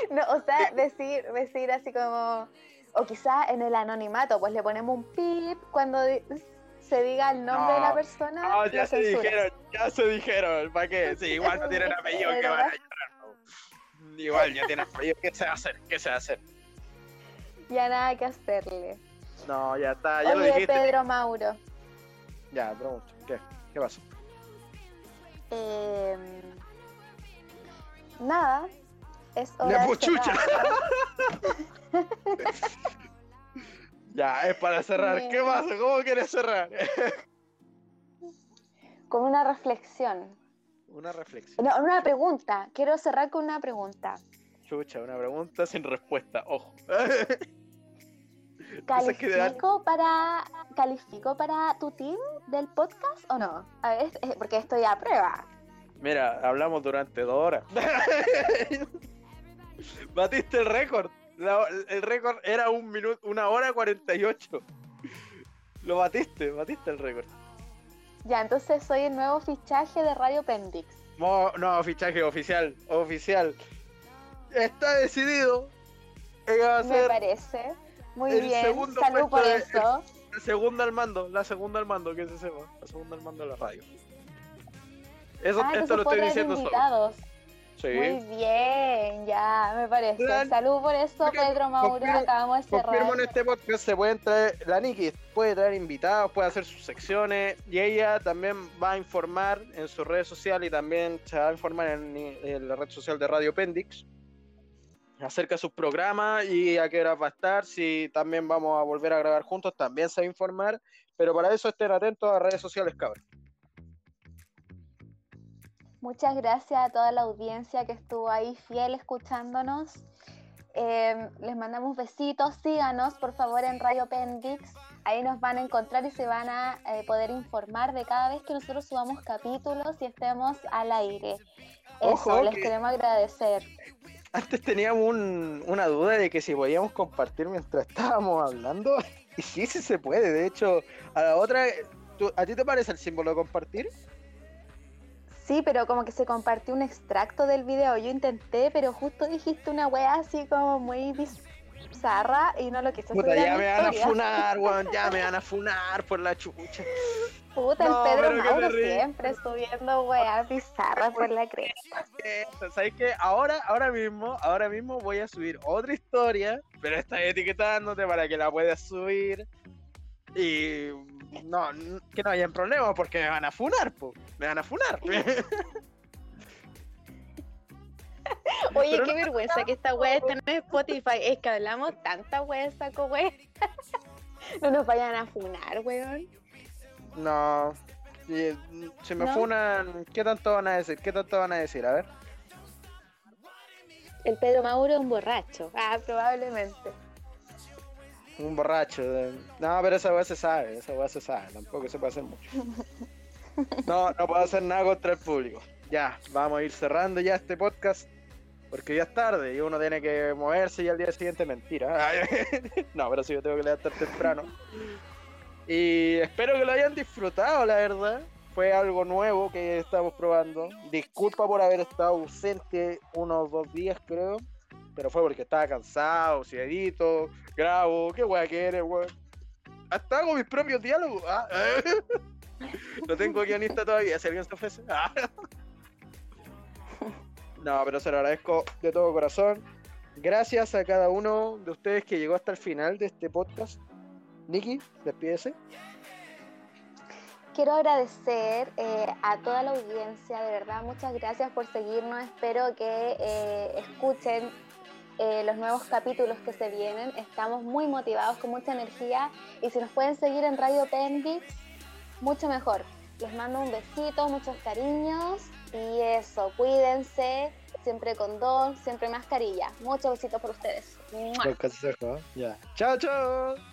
No, o sea, decir, decir así como, o quizá en el anonimato, pues le ponemos un pip cuando se diga el nombre de la persona. No, ya lo se dijeron, ya se dijeron. ¿Para qué? Sí, igual no tienen apellido que van a llorar. Igual ya tienen apellido. ¿Qué se va a hacer? ¿Qué se va a hacer? Ya nada que hacerle. No, ya está, ya lo dijiste. Pedro Mauro, Ya, pregunto. ¿Qué? ¿Qué pasó? eh, Nada. Es hora Ya, de pues. Ya, es para cerrar. ¿Qué pasa? ¿Cómo quieres cerrar? Con una reflexión. Una reflexión. No, una pregunta. Quiero cerrar con una pregunta. Chucha, una pregunta sin respuesta. Ojo. ¿Califico para, ¿Califico para tu team del podcast o no? A ver, porque estoy a prueba. Mira, hablamos durante dos horas. Batiste el récord. La- el récord era un minuto, una hora cuarenta y ocho. Lo batiste, batiste el récord. Ya, entonces soy el nuevo fichaje de Radio Pendix. Mo- no, fichaje oficial, oficial. Está decidido. Ella va a Me parece. Muy el bien. Salud por de- eso. la segunda al mando, la segunda al mando, que se sepa. La segunda al mando de la radio. Eso, Ah, esto lo estoy diciendo solo. Sí. Muy bien, ya, me parece. Plan- Salud por eso, Pedro Mauro. confirmo- Acabamos de cerrar. Confirmo en este podcast se pueden traer, la Nikki puede traer invitados, puede hacer sus secciones y ella también va a informar en sus redes sociales y también se va a informar en, en la red social de Radio Pendix acerca de sus programas y a qué hora va a estar, si también vamos a volver a grabar juntos, también se va a informar, pero para eso estén atentos a redes sociales, cabrón. Muchas gracias a toda la audiencia que estuvo ahí fiel escuchándonos. Eh, les mandamos besitos, síganos por favor en Radio Pendix. Ahí nos van a encontrar y se van a eh, poder informar de cada vez que nosotros subamos capítulos y estemos al aire. Eso, Ojo, les que- queremos agradecer. Antes teníamos un- una duda de que si podíamos compartir mientras estábamos hablando. Y sí, sí se puede. De hecho, a la otra, ¿tú- ¿a ti te parece el símbolo de compartir? Sí, pero como que se compartió un extracto del video. Yo intenté, pero justo dijiste una wea así como muy bizarra y no lo quise Puta, subir a ya mi me van a funar, weón. Ya me van a funar por la chucha. Puta, No, el Pedro Mauro siempre subiendo weas bizarras por la cresta. ¿Sabes qué? Ahora, ahora mismo, ahora mismo voy a subir otra historia, pero está etiquetándote para que la puedas subir. Y no, n- que no hayan problemas porque me van a funar, po. Me van a funar. Oye, Pero qué no- vergüenza que esta wea esté en Spotify. Es que hablamos tanta wea, saco wea. No nos vayan a funar, weón. No. Mm, si me ¿No? funan, ¿qué tanto van a decir? ¿Qué tanto van a decir? A ver. El Pedro Mauro es un borracho. Ah, probablemente. Un borracho. de- No, pero esa weá se sabe, esa weá se sabe, tampoco se puede hacer mucho. No, no puedo hacer nada contra el público. Ya, vamos a ir cerrando ya este podcast. Porque ya es tarde y uno tiene que moverse y al día siguiente mentira. No, pero sí yo tengo que levantar temprano. Y espero que lo hayan disfrutado, la verdad. Fue algo nuevo que estamos probando. Disculpa por haber estado ausente unos dos días, creo. Pero fue porque estaba cansado, si grabo, qué weá que eres, weón. Hasta hago mis propios diálogos. ah. No tengo guionista todavía, si alguien se ofrece. No, pero se lo agradezco de todo corazón. Gracias a cada uno de ustedes que llegó hasta el final de este podcast. Nikki, despídese. Quiero agradecer eh, a toda la audiencia, de verdad, muchas gracias por seguirnos. Espero que eh, escuchen eh, los nuevos capítulos que se vienen. Estamos muy motivados, con mucha energía. Y si nos pueden seguir en Radio Pendix, mucho mejor. Les mando un besito, muchos cariños. Y eso, cuídense, siempre con dos, siempre mascarilla. Muchos besitos por ustedes. Ya. Chao, chao.